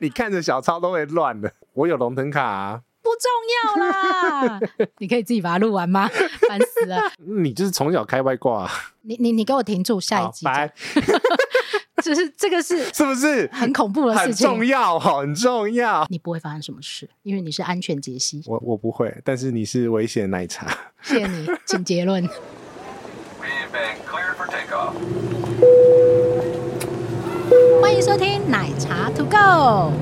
你看着小抄都会乱的。我有龙腾卡啊。不重要啦，你可以自己把它录完吗？烦死了！你就是从小开外挂。你你你给我停住，下一集。拜。就是这个是是不是很恐怖的事情？很重要，很重要。你不会发生什么事，因为你是安全杰西。我我不会，但是你是危险奶茶。谢谢你，请结论。欢迎收听奶茶 To Go。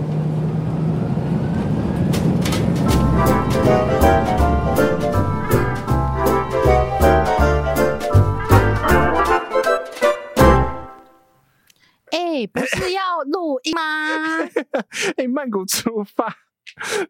哎、欸，不是要录音吗？哎、欸，曼谷出发，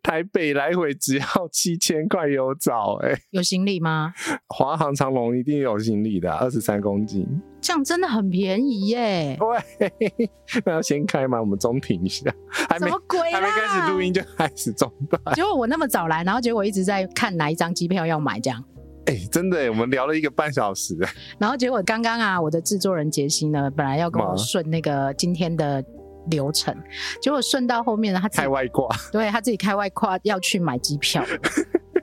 台北来回只要七千块有找。哎，有行李吗？华航、长龙一定有行李的，二十三公斤，这样真的很便宜耶。对，那要先开吗？我们中停一下，还没？还没开始录音就开始中断。结果我那么早来，然后结果一直在看哪一张机票要买，这样。哎、欸，真的，我们聊了一个半小时，然后结果刚刚啊，我的制作人杰西呢，本来要跟我顺那个今天的流程，结果顺到后面呢，他自己开外挂，对，他自己开外挂要去买机票，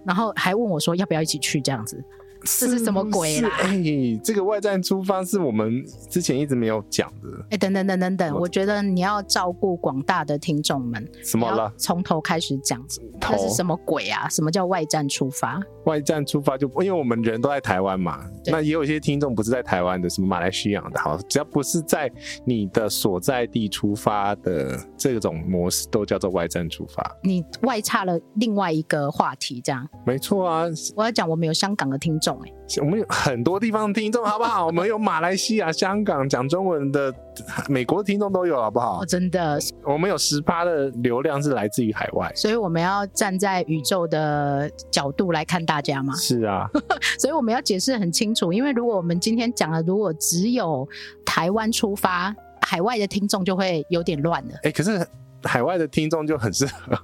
然后还问我说要不要一起去这样子。这是什么鬼啦？哎、欸，这个外站出发是我们之前一直没有讲的。哎、欸，等等等等等，我觉得你要照顾广大的听众们。什么了？从头开始讲，这是什么鬼啊？什么叫外站出发？外站出发就因为我们人都在台湾嘛，那也有一些听众不是在台湾的，什么马来西亚的，好，只要不是在你的所在地出发的这种模式，都叫做外站出发。你外差了另外一个话题，这样？没错啊，我要讲我们有香港的听众。我们有很多地方的听众，好不好？我们有马来西亚、香港讲中文的，美国的听众都有，好不好？哦，真的，我们有十趴的流量是来自于海外，所以我们要站在宇宙的角度来看大家吗？是啊，所以我们要解释很清楚，因为如果我们今天讲的如果只有台湾出发，海外的听众就会有点乱了。哎，可是海外的听众就很适合。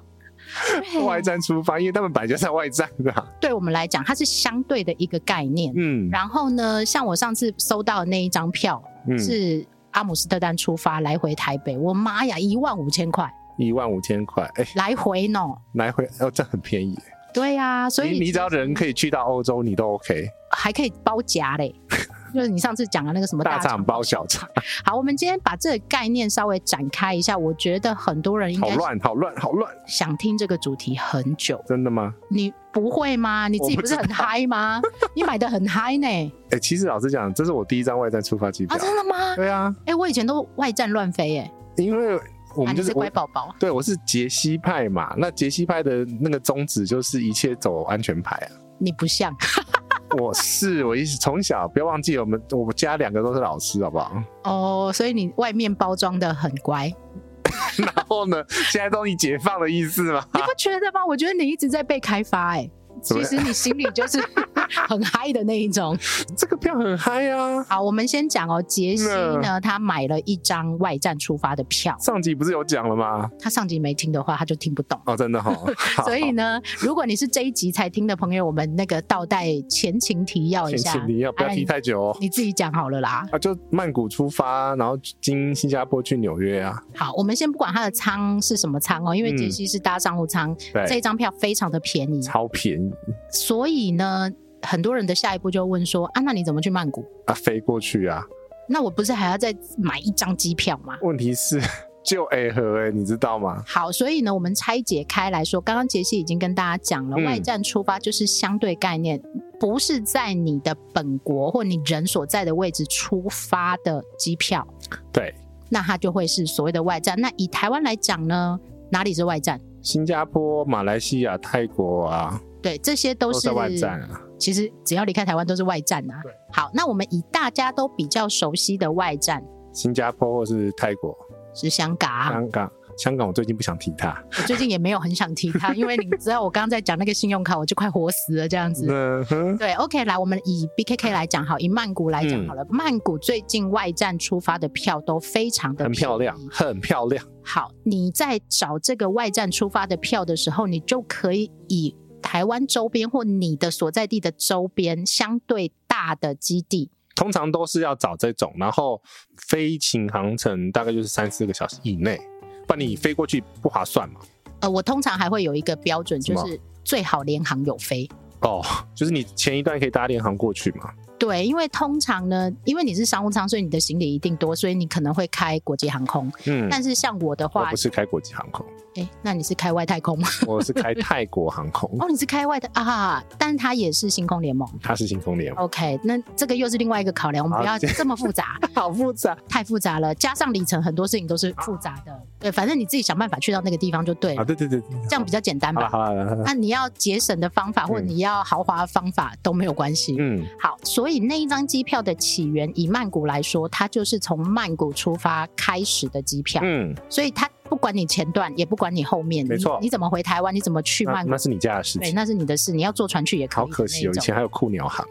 外站出发，因为他们本来就在外站的。对我们来讲，它是相对的一个概念。嗯，然后呢，像我上次收到的那一张票，嗯、是阿姆斯特丹出发来回台北，我妈呀，一万五千块！一万五千块，哎，来回呢？来回哦，这很便宜。对呀、啊，所以你，你只要人可以去到欧洲，你都 OK，还可以包夹嘞。就是你上次讲的那个什么大肠包小肠。好，我们今天把这个概念稍微展开一下。我觉得很多人应该好乱，好乱，好乱，想听这个主题很久。真的吗？你不会吗？你自己不是很嗨吗？你买的很嗨呢。哎、欸，其实老实讲，这是我第一张外站出发机票。啊，真的吗？对啊。哎、欸，我以前都外站乱飞哎。因为我们就是、啊、是乖宝宝。对，我是杰西派嘛。那杰西派的那个宗旨就是一切走安全牌啊。你不像。我是我一直从小不要忘记我们我们家两个都是老师好不好？哦，所以你外面包装的很乖，然后呢，现在终于解放的意思吗？你不觉得吗？我觉得你一直在被开发哎、欸。其实你心里就是 很嗨的那一种，这个票很嗨啊！好，我们先讲哦，杰西呢，他买了一张外站出发的票。上集不是有讲了吗？他上集没听的话，他就听不懂哦，真的哈、哦。所以呢，如果你是这一集才听的朋友，我们那个倒带前情提要一下，前情提要不要提太久哦，你自己讲好了啦。啊，就曼谷出发，然后经新加坡去纽约啊。好，我们先不管他的舱是什么舱哦，因为杰西是搭商务舱，嗯，这一张票非常的便宜，超便宜。所以呢，很多人的下一步就问说：啊，那你怎么去曼谷？啊，飞过去啊？那我不是还要再买一张机票吗？问题是 就 A 和 A，你知道吗？好，所以呢，我们拆解开来说，刚刚杰西已经跟大家讲了，嗯，外站出发就是相对概念，不是在你的本国或你人所在的位置出发的机票。对，那它就会是所谓的外站。那以台湾来讲呢，哪里是外站？新加坡、马来西亚、泰国啊。对，这些都是，都是外站啊。其实只要离开台湾都是外站啊。对。好，那我们以大家都比较熟悉的外站，新加坡或是泰国，是香港。香港，香港，我最近不想提它。我最近也没有很想提它，因为你知道我刚刚在讲那个信用卡，我就快活死了这样子。嗯哼。对，OK，来，我们以 BKK 来讲好，以曼谷来讲好了。嗯、曼谷最近外站出发的票都非常的很漂亮，很漂亮。好，你在找这个外站出发的票的时候，你就可以以。台湾周边或你的所在地的周边相对大的基地，通常都是要找这种，然后飞行航程大概就是三四个小时以内。不然你飞过去不划算嘛。呃，我通常还会有一个标准，就是最好联航有飞。哦，就是你前一段可以搭联航过去嘛。对，因为通常呢，因为你是商务舱，所以你的行李一定多，所以你可能会开国际航空。嗯，但是像我的话，我不是开国际航空。哎，那你是开外太空吗？我是开泰国航空。哦，你是开外的啊？但它也是星空联盟。它是星空联盟。OK，那这个又是另外一个考量，我们不要这么复杂。好复杂，太复杂了，加上里程，很多事情都是复杂的。对，反正你自己想办法去到那个地方就对了。啊，对对对，这样比较简单吧。好了，那你要节省的方法，或者你要豪华的方法都没有关系。嗯，好，所以那一张机票的起源，以曼谷来说，它就是从曼谷出发开始的机票。嗯，所以它不管你前段，也不管你后面，没错，你怎么回台湾，你怎么去曼谷，那是你家的事情。对，那是你的事，你要坐船去也可以。好可惜哦，以前还有酷鸟航，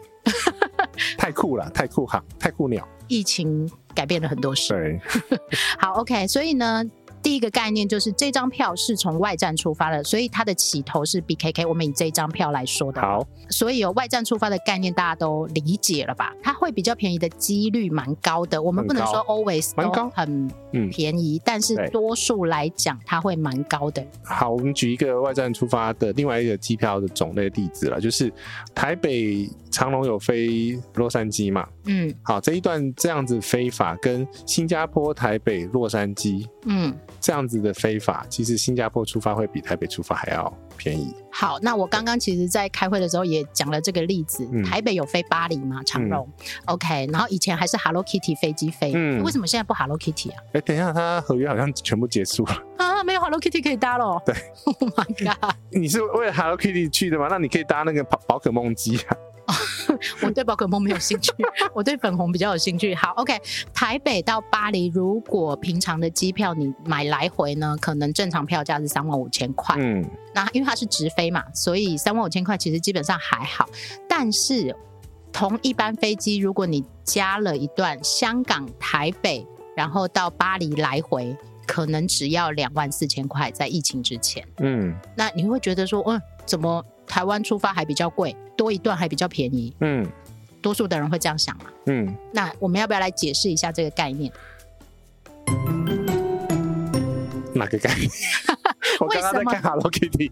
太酷了，太酷航，太酷鸟。疫情改变了很多事。对，好，OK，所以呢。第一个概念就是这张票是从外站出发的，所以它的起头是 BKK。我们以这张票来说的，好，所以有外站出发的概念，大家都理解了吧？它会比较便宜的几率蛮高的。我们不能说 always 都很便宜，但是多数来讲，它会蛮高的。好，我们举一个外站出发的另外一个机票的种类例子了，就是台北长龙有飞洛杉矶嘛？嗯，好，这一段这样子飞法跟新加坡台北洛杉矶，嗯。这样子的飞法，其实新加坡出发会比台北出发还要便宜。好，那我刚刚其实，在开会的时候也讲了这个例子。嗯、台北有飞巴黎吗？长荣、嗯、？OK，然后以前还是 Hello Kitty 飞机飞，嗯、为什么现在不 Hello Kitty 啊？哎，等一下，它合约好像全部结束了 啊，没有 Hello Kitty 可以搭了。对，Oh my God，你是为了 Hello Kitty 去的吗？那你可以搭那个宝宝可梦机啊。我对宝可梦没有兴趣，我对粉红比较有兴趣。好，OK，台北到巴黎，如果平常的机票你买来回呢，可能正常票价是三万五千块。嗯，那因为它是直飞嘛，所以三万五千块其实基本上还好。但是同一班飞机，如果你加了一段香港台北，然后到巴黎来回，可能只要两万四千块，在疫情之前。嗯，那你会觉得说，嗯，怎么？台湾出发还比较贵，多一段还比较便宜。嗯，多数的人会这样想嘛。嗯，那我们要不要来解释一下这个概念？哪个概念？我刚刚在看 Hello Kitty。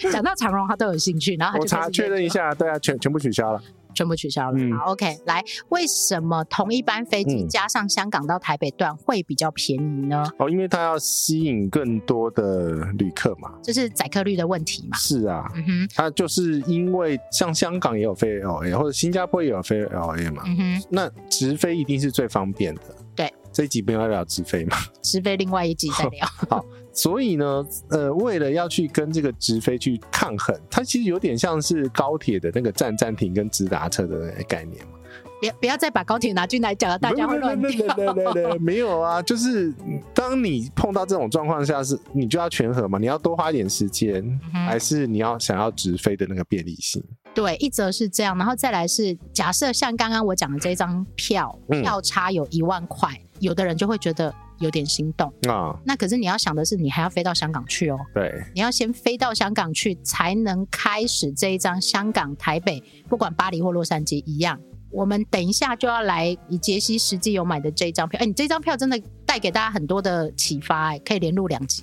讲到长荣，他都有兴趣，然后我查确认一下，对啊，全全部取消了。全部取消了。嗯、好，OK，来，为什么同一班飞机加上香港到台北段会比较便宜呢？哦，因为它要吸引更多的旅客嘛，这是载客率的问题嘛。是啊，嗯哼，它就是因为像香港也有飞 LA，或者新加坡也有飞 LA 嘛。嗯哼，那直飞一定是最方便的。对，这一集不要聊直飞嘛，直飞另外一集再聊。好。所以呢，呃，为了要去跟这个直飞去抗衡，它其实有点像是高铁的那个站站停跟直达车的概念嘛。别不要再把高铁拿进来讲了，大家会乱掉。对对对，没有啊，就是当你碰到这种状况下，是你就要权衡嘛，你要多花一点时间，嗯、还是你要想要直飞的那个便利性？对，一则是这样，然后再来是假设像刚刚我讲的这张票，票差有一万块，嗯、有的人就会觉得。有点心动啊！那可是你要想的是，你还要飞到香港去哦。对，你要先飞到香港去，才能开始这一张香港、台北，不管巴黎或洛杉矶一样。我们等一下就要来以杰西实际有买的这一张票，哎，你这张票真的带给大家很多的启发，哎，可以连录两集。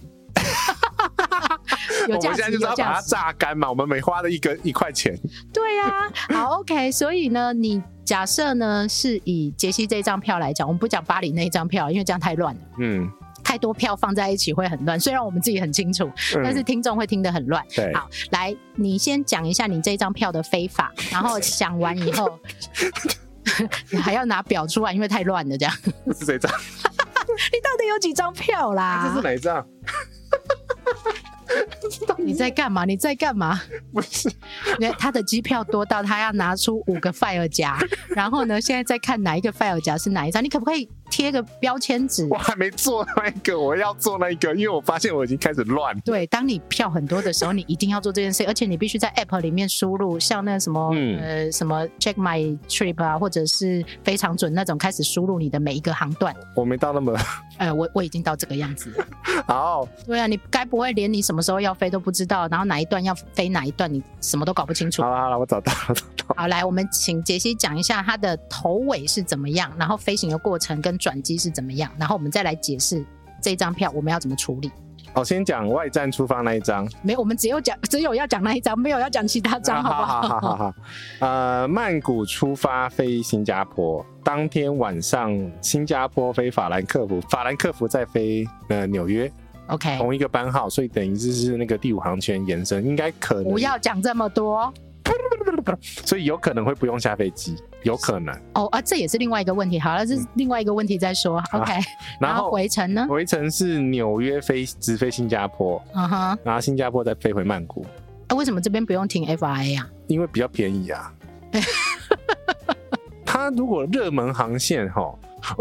有价值，我们现在就是要把它榨干嘛，我们每花了一个一块钱。对呀、啊，好，OK。所以呢，你假设呢是以杰西这张票来讲，我们不讲巴黎那一张票，因为这样太乱了。嗯，太多票放在一起会很乱。虽然我们自己很清楚，嗯、但是听众会听得很乱。对，好，来，你先讲一下你这张票的非法，然后想完以后，你还要拿表出来，因为太乱了。这样是这张？你到底有几张票啦？这是哪一张？你在干嘛？你在干嘛？不是，因为他的机票多到他要拿出五个 file 夹，然后呢，现在在看哪一个 file 夹是哪一张？你可不可以贴个标签纸？我还没做那一个，我要做那一个，因为我发现我已经开始乱。对，当你票很多的时候，你一定要做这件事，而且你必须在 app 里面输入，像那什么、嗯、呃什么 check my trip 啊，或者是非常准那种，开始输入你的每一个航段。我没到那么，呃，我我已经到这个样子了。好，对啊，你该不会连你什么时候要飞都不知道，然后哪一段要飞哪一段，你什么都搞不清楚。好了好了，我找到了。道。好，来，我们请杰西讲一下他的头尾是怎么样，然后飞行的过程跟转机是怎么样，然后我们再来解释这张票我们要怎么处理。好，先讲外站出发那一张。没有，我们只有讲，只有要讲那一张，没有要讲其他张，好不好？好好好好。呃，曼谷出发飞新加坡，当天晚上新加坡飞法兰克福，法兰克福再飞呃纽约。OK，同一个班号，所以等于就是那个第五航权延伸，应该可能。不要讲这么多。所以有可能会不用下飞机，有可能。哦啊，这也是另外一个问题。好了，这是另外一个问题再说。嗯、OK，然后回程呢？回程是纽约飞直飞新加坡，嗯哼，然后新加坡再飞回曼谷。啊，为什么这边不用停 FIA 啊？因为比较便宜啊。它如果热门航线哈，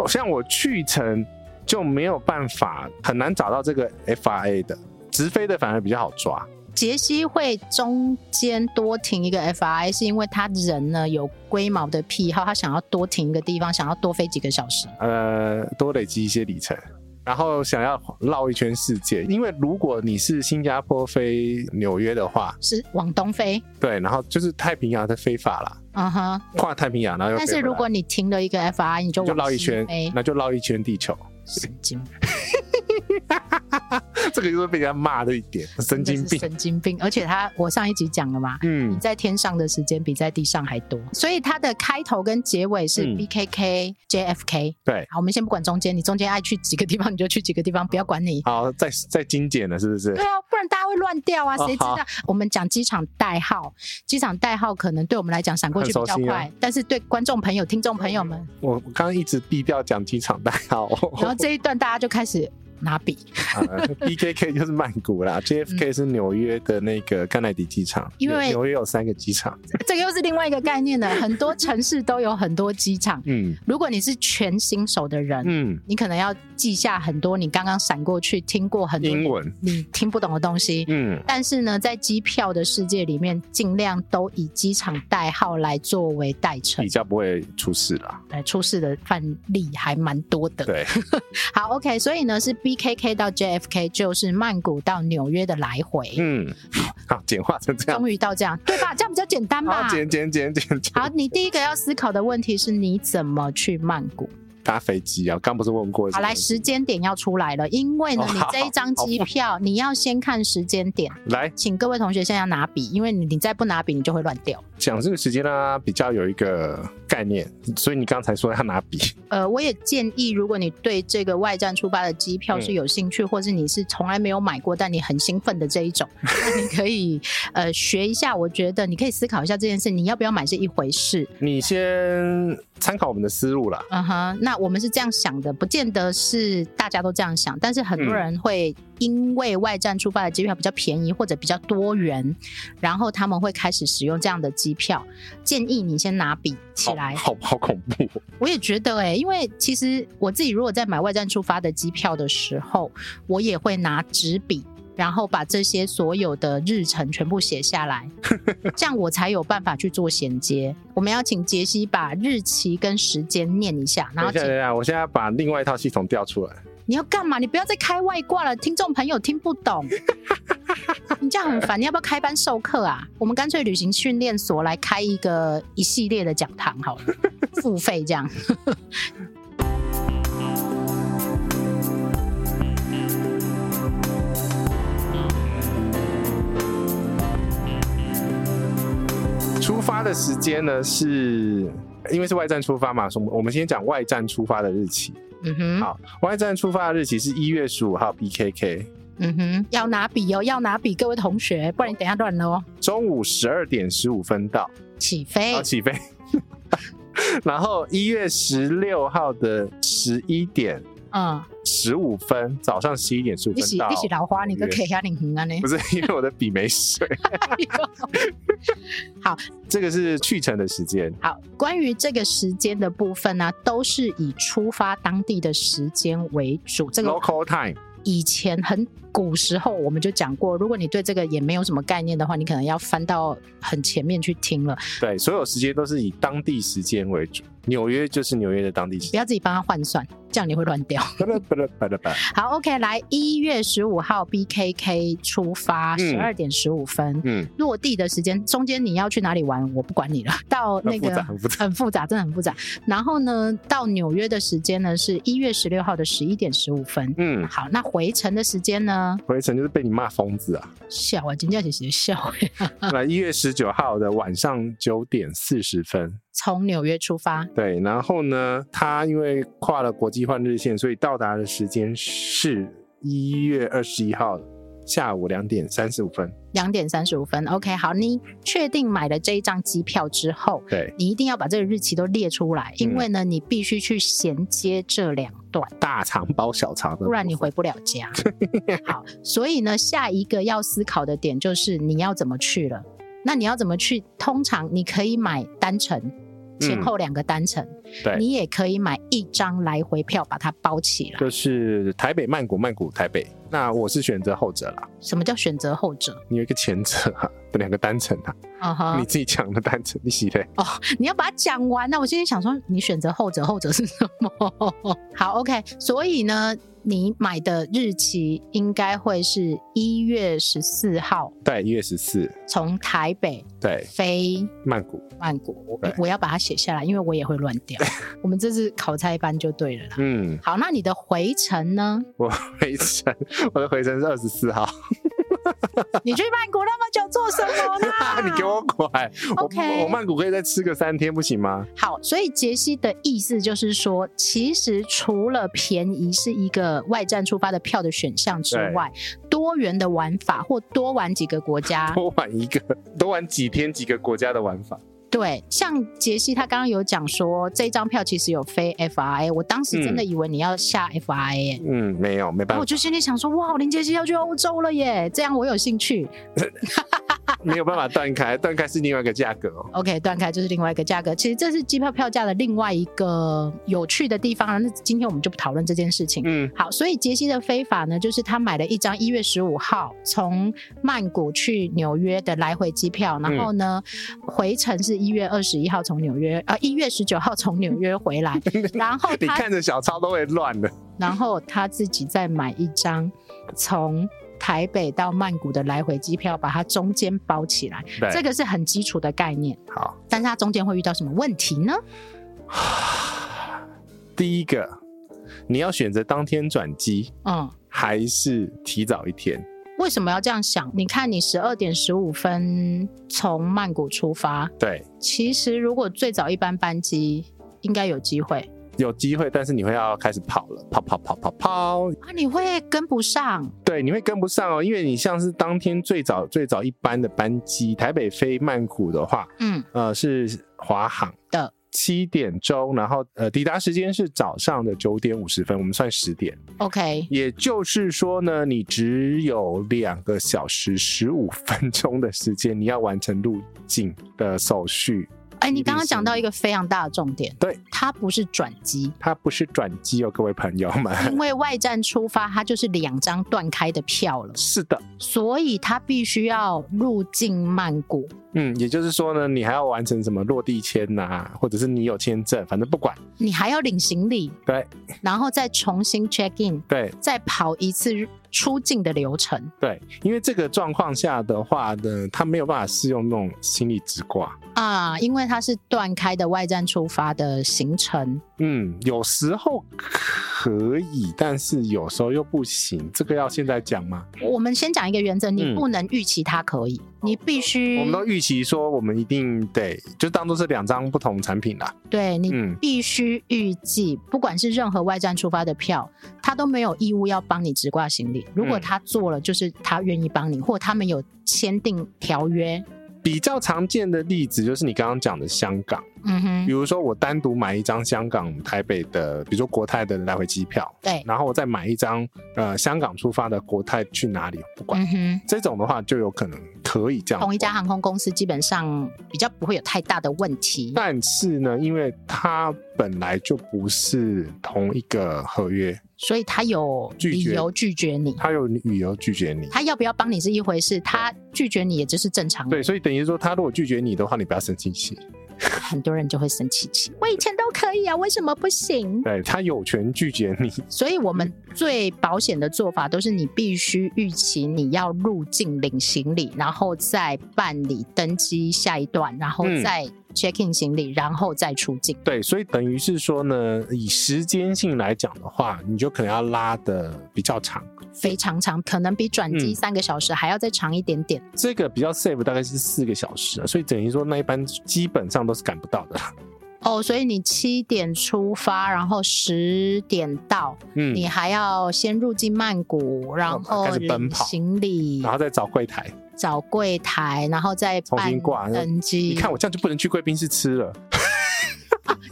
像我去程就没有办法，很难找到这个 FIA 的直飞的，反而比较好抓。杰西会中间多停一个 FIA，是因为他人呢有龟毛的癖好，他想要多停一个地方，想要多飞几个小时，呃，多累积一些里程，然后想要绕一圈世界。因为如果你是新加坡飞纽约的话，是往东飞，对，然后就是太平洋的飞法了，嗯哼，跨太平洋，然后。但是如果你停了一个 FIA，你就就绕一圈，那就绕一圈地球。神经。这个就是被人家骂的一点，神经病，神经病。而且他，我上一集讲了嘛，嗯，你在天上的时间比在地上还多，所以它的开头跟结尾是 BKK JFK。对，好，我们先不管中间，你中间爱去几个地方你就去几个地方，不要管你。好，再再精简了，是不是？对啊，不然大家会乱掉啊，谁知道？我们讲机场代号，机场代号可能对我们来讲闪过去比较快，但是对观众朋友、听众朋友们，我刚刚一直避掉讲机场代号，然后这一段大家就开始。拿笔、呃、，BKK 就是曼谷啦，JFK 是纽约的那个甘乃迪机场。因为纽约有三个机场，这个又是另外一个概念了。很多城市都有很多机场。嗯，如果你是全新手的人，嗯，你可能要记下很多你刚刚闪过去听过很多英文你听不懂的东西。嗯，但是呢，在机票的世界里面，尽量都以机场代号来作为代称，比较不会出事啦。对，出事的范例还蛮多的。对，好，OK，所以呢是 B。BKK 到 JFK 就是曼谷到纽约的来回。嗯，好，简化成这样，终于到这样，对吧？这样比较简单吧？简简简简简。好，你第一个要思考的问题是你怎么去曼谷？搭飞机啊？刚不是问过？好，来，时间点要出来了，因为呢，你这一张机票你要先看时间点。来，请各位同学现在要拿笔，因为你你再不拿笔，你就会乱掉。讲这个时间呢，比较有一个概念，所以你刚才说要拿笔。呃，我也建议，如果你对这个外站出发的机票是有兴趣，嗯、或是你是从来没有买过但你很兴奋的这一种，那你可以呃学一下。我觉得你可以思考一下这件事，你要不要买是一回事。你先参考我们的思路啦。嗯哼，那我们是这样想的，不见得是大家都这样想，但是很多人会。因为外站出发的机票比较便宜或者比较多元，然后他们会开始使用这样的机票。建议你先拿笔起来，好好，好恐怖。我也觉得哎、欸，因为其实我自己如果在买外站出发的机票的时候，我也会拿纸笔，然后把这些所有的日程全部写下来，这样我才有办法去做衔接。我们要请杰西把日期跟时间念一下，然后等一下，等一下，我现在把另外一套系统调出来。你要干嘛？你不要再开外挂了，听众朋友听不懂。你这样很烦，你要不要开班授课啊？我们干脆旅行训练所来开一个一系列的讲堂好了，付费这样。出发的时间呢？是因为是外站出发嘛？我们先讲外站出发的日期。嗯哼，好，外站出发的日期是一月十五号，BKK。嗯哼，要拿笔哦，要拿笔，各位同学，不然你等一下乱了哦。中午十二点十五分到，起飞，好，起飞。然后一月十六号的十一点，嗯，十五分，早上十一点十五分到。你是老花，你都可以下领红啊？呢？不是，因为我的笔没水。好，这个是去程的时间。好，关于这个时间的部分呢、啊，都是以出发当地的时间为主。这个 local time 以前很古时候我们就讲过，如果你对这个也没有什么概念的话，你可能要翻到很前面去听了。对，所有时间都是以当地时间为主。纽约就是纽约的当地时间，不要自己帮他换算，这样你会乱掉。好，OK，来一月十五号 BKK 出发，十二点十五分，嗯，落地的时间，中间你要去哪里玩，我不管你了。到那个很复杂，很复杂，很复杂，真的很复杂。然后呢，到纽约的时间呢是一月十六号的十一点十五分，嗯，好，那回程的时间呢？回程就是被你骂疯子啊！笑啊，真叫姐姐笑。那一月十九号的晚上九点四十分。从纽约出发，对，然后呢，他因为跨了国际换日线，所以到达的时间是一月二十一号下午两点三十五分。两点三十五分，OK，好，你确定买了这一张机票之后，对，你一定要把这个日期都列出来，因为呢，你必须去衔接这两段大肠包小肠的，不然你回不了家。好，所以呢，下一个要思考的点就是你要怎么去了。那你要怎么去？通常你可以买单程，前后两个单程，嗯，对，你也可以买一张来回票把它包起来，就是台北曼谷，曼谷台北。那我是选择后者啦。什么叫选择后者？你有一个前者啊，两个单程啊。Uh -huh. 你自己讲的单程，你洗的哦。你要把它讲完。那我今天想说，你选择后者，后者是什么？好，OK。所以呢？你买的日期应该会是一月十四号，对，一月十四，从台北对飞曼谷，曼谷，我我要把它写下来，因为我也会乱掉。我们这次考差班就对了啦。嗯，好，那你的回程呢？我回程，我的回程是二十四号。你去曼谷那么久做什么呢？你给我滚！OK，我，我曼谷可以再吃个三天，不行吗？好，所以杰西的意思就是说，其实除了便宜是一个外站出发的票的选项之外，多元的玩法或多玩几个国家，多玩一个，多玩几天几个国家的玩法。对，像杰西他刚刚有讲说，这张票其实有飞 FRA，我当时真的以为你要下 FRA。嗯，没有，没办法。我就心里想说，哇，林杰西要去欧洲了耶，这样我有兴趣。没有办法断开，断开是另外一个价格哦。OK，断开就是另外一个价格。其实这是机票票价的另外一个有趣的地方啊。那今天我们就不讨论这件事情。嗯，好，所以杰西的非法呢，就是他买了一张一月十五号从曼谷去纽约的来回机票，然后呢，嗯、回程是一月二十一号从纽约，呃，一月十九号从纽约回来。然后你看着小抄都会乱的。然后他自己再买一张从。台北到曼谷的来回机票，把它中间包起来，这个是很基础的概念。好，但是它中间会遇到什么问题呢？第一个，你要选择当天转机，嗯，还是提早一天？为什么要这样想？你看，你十二点十五分从曼谷出发，对，其实如果最早一班班机，应该有机会。有机会，但是你会要开始跑了，跑跑跑跑跑。啊！你会跟不上，对，你会跟不上哦，因为你像是当天最早最早一班的班机，台北飞曼谷的话，嗯，呃，是华航的。七点钟，然后呃，抵达时间是早上的九点五十分，我们算十点，OK，也就是说呢，你只有两个小时十五分钟的时间，你要完成入境的手续。哎、欸，你刚刚讲到一个非常大的重点，对，它不是转机，它不是转机哦，各位朋友们，因为外站出发，它就是两张断开的票了，是的，所以它必须要入境曼谷。嗯，也就是说呢，你还要完成什么落地签呐、啊，或者是你有签证，反正不管，你还要领行李，对，然后再重新 check in，对，再跑一次出境的流程，对，因为这个状况下的话呢，他没有办法适用那种心理直挂。啊，因为它是断开的外站出发的行程，嗯，有时候可以，但是有时候又不行，这个要现在讲吗？我们先讲一个原则，你不能预期它可以，嗯、你必须，我们都预。期说，我们一定得就当做是两张不同产品啦。对，你必须预计，不管是任何外站出发的票，他都没有义务要帮你直挂行李。如果他做了，就是他愿意帮你，或他们有签订条约。比较常见的例子就是你刚刚讲的香港。嗯哼，比如说我单独买一张香港台北的，比如说国泰的来回机票，对，然后我再买一张呃香港出发的国泰去哪里不管，嗯哼，这种的话就有可能可以这样。同一家航空公司基本上比较不会有太大的问题。但是呢，因为它本来就不是同一个合约，所以他有理由拒绝你。他有理由拒绝你。他要不要帮你是一回事，他拒绝你也就是正常的。对，所以等于说他如果拒绝你的话，你不要生气气。很多人就会生气气。我以前都可以啊，为什么不行？对，他有权拒绝你。所以我们最保险的做法都是你必须预期你要入境领行李，然后再办理登机下一段，然后再 check in 行李，然后再出境。对，所以等于是说呢，以时间性来讲的话，你就可能要拉的比较长，非常长，可能比转机三个小时还要再长一点点。这个比较 safe，大概是四个小时，所以等于说那一班基本上都是赶不到的。哦，所以你七点出发，然后十点到，嗯，你还要先入境曼谷，然后领行李，然后再找柜台，找柜台，然后再重新挂登机。你看我这样就不能去贵宾室吃了。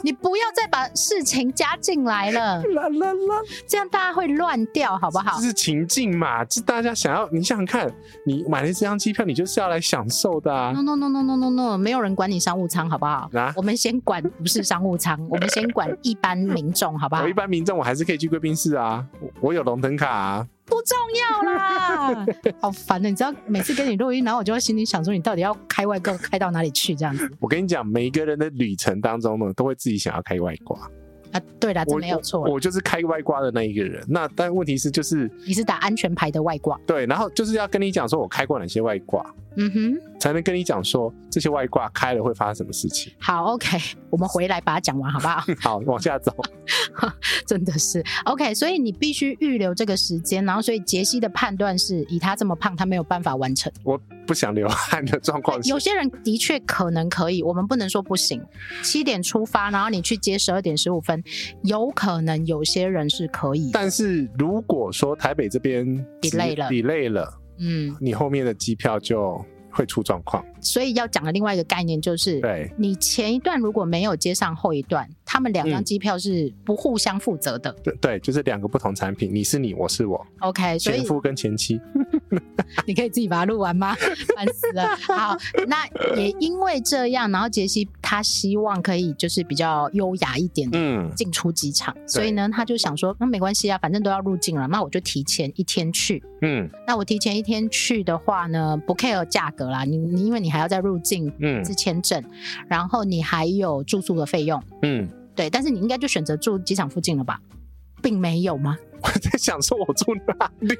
你不要再把事情加进来了，啦啦啦，这样大家会乱掉，好不好？这是情境嘛，这大家想要，你想想看，你买了这张机票，你就是要来享受的啊。No no no no no no no，没有人管你商务舱，好不好？啊，我们先管不是商务舱，我们先管一般民众，好不好？我一般民众，我还是可以去贵宾室啊，我有龙腾卡啊。不重要啦，好烦的，你知道，每次跟你录音，然后我就会心里想说，你到底要开外挂开到哪里去？这样子。我跟你讲，每一个人的旅程当中呢，都会自己想要开外挂。啊，对啦，这没有错。我就是开外挂的那一个人。那但问题是，就是你是打安全牌的外挂。对，然后就是要跟你讲说，我开过哪些外挂。嗯哼，才能跟你讲说这些外挂开了会发生什么事情。好，OK，我们回来把它讲完，好不好？好，往下走。真的是 OK，所以你必须预留这个时间。然后，所以杰西的判断是以他这么胖，他没有办法完成。我不想流汗的状况。有些人的确可能可以，我们不能说不行。七点出发，然后你去接十二点十五分，有可能有些人是可以。但是如果说台北这边 delay 了，delay 了。嗯，你后面的机票就会出状况。所以要讲的另外一个概念就是，对，你前一段如果没有接上后一段，他们两张机票是不互相负责的。对对，就是两个不同产品，你是你，我是我。OK，前夫跟前妻。你可以自己把它录完吗？烦死了。好，那也因为这样，然后杰西他希望可以就是比较优雅一点的进出机场，嗯，所以呢，他就想说，那没关系啊，反正都要入境了，那我就提前一天去。嗯，那我提前一天去的话呢，不 care 价格啦，你你因为你还要再入境，嗯，是签证，然后你还有住宿的费用，嗯，对，但是你应该就选择住机场附近了吧，并没有吗？我在想说，我住哪里？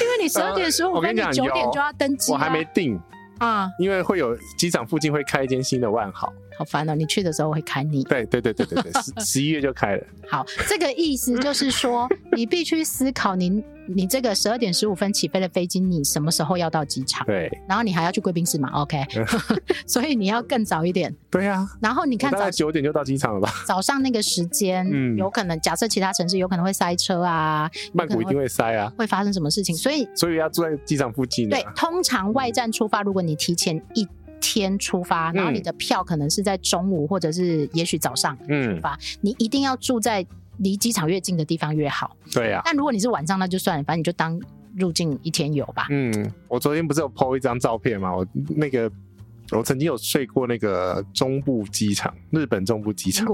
因为你十二点十五分，你九点就要登机，我还没定啊，因为会有机场附近会开一间新的万豪。好烦哦！你去的时候会开你。对对对对对对，十 十一月就开了。好，这个意思就是说，你必须思考你你这个十二点十五分起飞的飞机，你什么时候要到机场？对。然后你还要去贵宾室嘛？OK。所以你要更早一点。对啊。然后你看，大概九点就到机场了吧？早上那个时间，嗯，有可能假设其他城市有可能会塞车啊，曼谷一定会塞啊，会发生什么事情？所以所以要住在机场附近。对，通常外站出发，如果你提前一天出发，然后你的票可能是在中午或者是也许早上出发，嗯，你一定要住在离机场越近的地方越好。对呀。但如果你是晚上，那就算了，反正你就当入境一天游吧。嗯，我昨天不是有 po 一张照片吗？我那个我曾经有睡过那个中部机场，日本中部机场。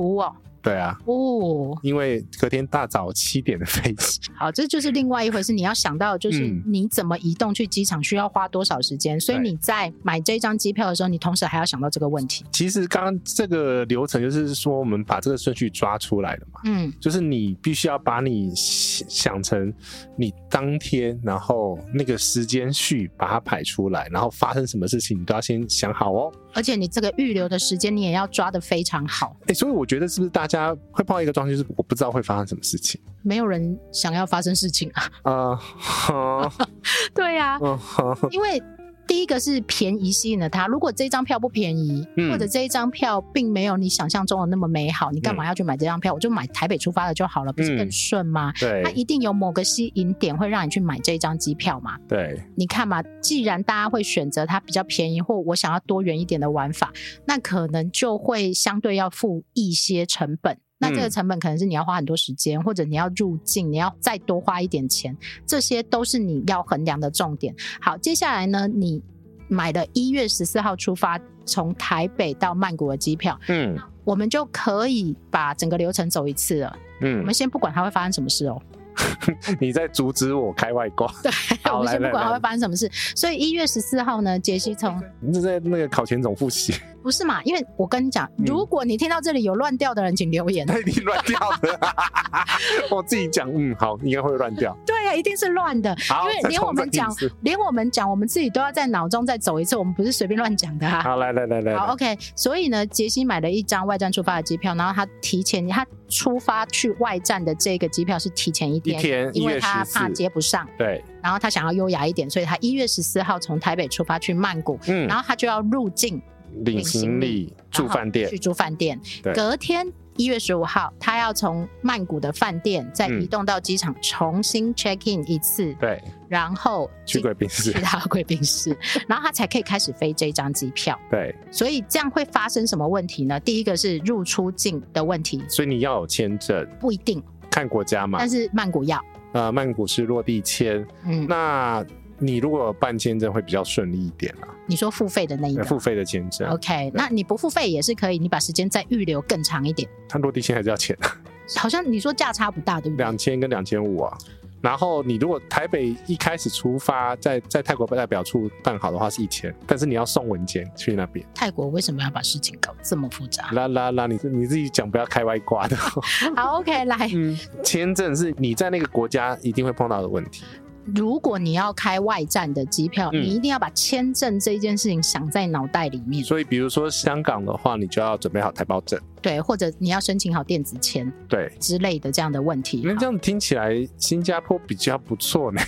对啊，哦，因为隔天大早七点的飞机。好，这就是另外一回事。你要想到，就是你怎么移动去机场需要花多少时间，嗯，所以你在买这张机票的时候，你同时还要想到这个问题。其实刚刚这个流程就是说，我们把这个顺序抓出来了嘛。嗯，就是你必须要把你想成你当天，然后那个时间序把它排出来，然后发生什么事情，你都要先想好哦。而且你这个预留的时间，你也要抓的非常好。哎，所以我觉得是不是大家会碰到一个状况，就是我不知道会发生什么事情。没有人想要发生事情啊。啊、uh, 对呀、啊。Uh, uh, 因为。第一个是便宜吸引了他。如果这张票不便宜，嗯、或者这一张票并没有你想象中的那么美好，你干嘛要去买这张票？嗯、我就买台北出发的就好了，不是更顺吗？嗯、对，它一定有某个吸引点会让你去买这张机票嘛？对，你看嘛，既然大家会选择它比较便宜，或我想要多元一点的玩法，那可能就会相对要付一些成本。那这个成本可能是你要花很多时间，或者你要入境，你要再多花一点钱，这些都是你要衡量的重点。好，接下来呢，你买了一月十四号出发，从台北到曼谷的机票，嗯，我们就可以把整个流程走一次了。嗯，我们先不管它会发生什么事哦。你在阻止我开外挂。对，我们先不管它会发生什么事。所以一月十四号呢，杰西从你是在那个考前总复习。不是嘛？因为我跟你讲，如果你听到这里有乱掉的人，请留言。那一定乱掉的。我自己讲，嗯，好，应该会乱掉。一定是乱的。因为连我们讲，连我们讲，我们自己都要在脑中再走一次。我们不是随便乱讲的哈。好，来来来来。好，OK。所以呢，杰西买了一张外站出发的机票，然后他提前，他出发去外站的这个机票是提前一天，一天，因为他怕接不上。对。然后他想要优雅一点，所以他一月十四号从台北出发去曼谷，嗯，然后他就要入境。领行李、住饭店，去住饭店。隔天一月十五号，他要从曼谷的饭店再移动到机场，重新 check in 一次。对，然后去贵宾室，去到贵宾室，然后他才可以开始飞这张机票。对，所以这样会发生什么问题呢？第一个是入出境的问题，所以你要有签证，不一定看国家嘛。但是曼谷要，呃，曼谷是落地签。嗯，那。你如果办签证会比较顺利一点啊。你说付费的那一个付费的签证，OK，那你不付费也是可以，你把时间再预留更长一点。它落地签还是要钱？好像你说价差不大，对不对？两千跟两千五啊。然后你如果台北一开始出发，在在泰国代表处办好的话是一千，但是你要送文件去那边。泰国为什么要把事情搞这么复杂？啦啦啦，你你自己讲，不要开外挂的。好，OK，来，嗯，签证是你在那个国家一定会碰到的问题。如果你要开外站的机票，嗯，你一定要把签证这件事情想在脑袋里面。所以，比如说香港的话，你就要准备好台胞证，对，或者你要申请好电子签，对之类的这样的问题。那这样听起来，新加坡比较不错呢。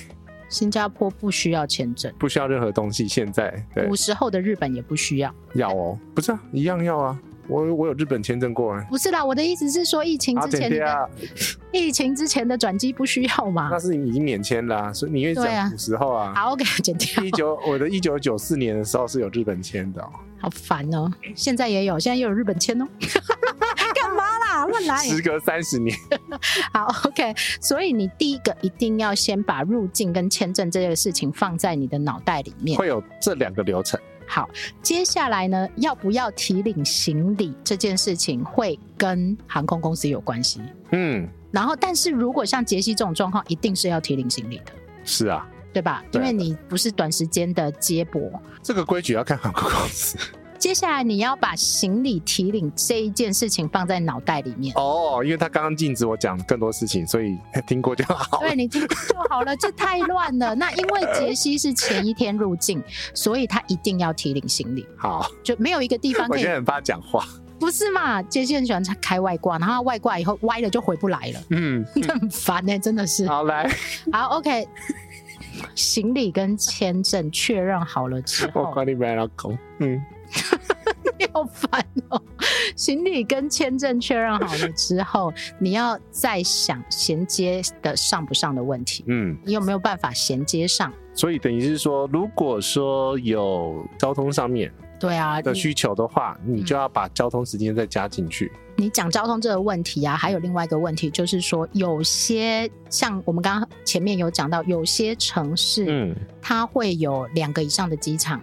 新加坡不需要签证，不需要任何东西。现在，对，古时候的日本也不需要。要哦，不是啊，一样要啊。我我有日本签证过啊。不是啦，我的意思是说，疫情之前的，疫情之前的转机不需要嘛？那是你已经免签啦，所以你愿意讲古时候啊？好，OK，剪掉。一九，我的一九九四年的时候是有日本签的。好烦哦，现在也有，现在又有日本签哦。干嘛啦？乱来。时隔三十年。好，OK，所以你第一个一定要先把入境跟签证这个事情放在你的脑袋里面。会有这两个流程。好，接下来呢，要不要提领行李这件事情会跟航空公司有关系。嗯，然后，但是如果像杰西这种状况，一定是要提领行李的。是啊，对吧？因为你不是短时间的接驳。这个规矩要看航空公司。接下来你要把行李提领这一件事情放在脑袋里面哦，因为他刚刚禁止我讲更多事情，所以听过就好。对，你听过就好了，这太乱了。那因为杰西是前一天入境，所以他一定要提领行李。好，就没有一个地方可以。我现在很怕讲话，不是嘛？杰西很喜欢开外挂，然后外挂以后歪了就回不来了。嗯，很烦呢、欸，真的是。好来，好 OK，行李跟签证确认好了之后，我管你买老公。嗯。你好烦哦！行李跟签证确认好了之后，你要再想衔接的上不上的问题。嗯，你有没有办法衔接上？所以等于是说，如果说有交通上面对啊的需求的话，你就要把交通时间再加进去。你讲交通这个问题啊，还有另外一个问题就是说，有些像我们刚刚前面有讲到，有些城市嗯，它会有两个以上的机场。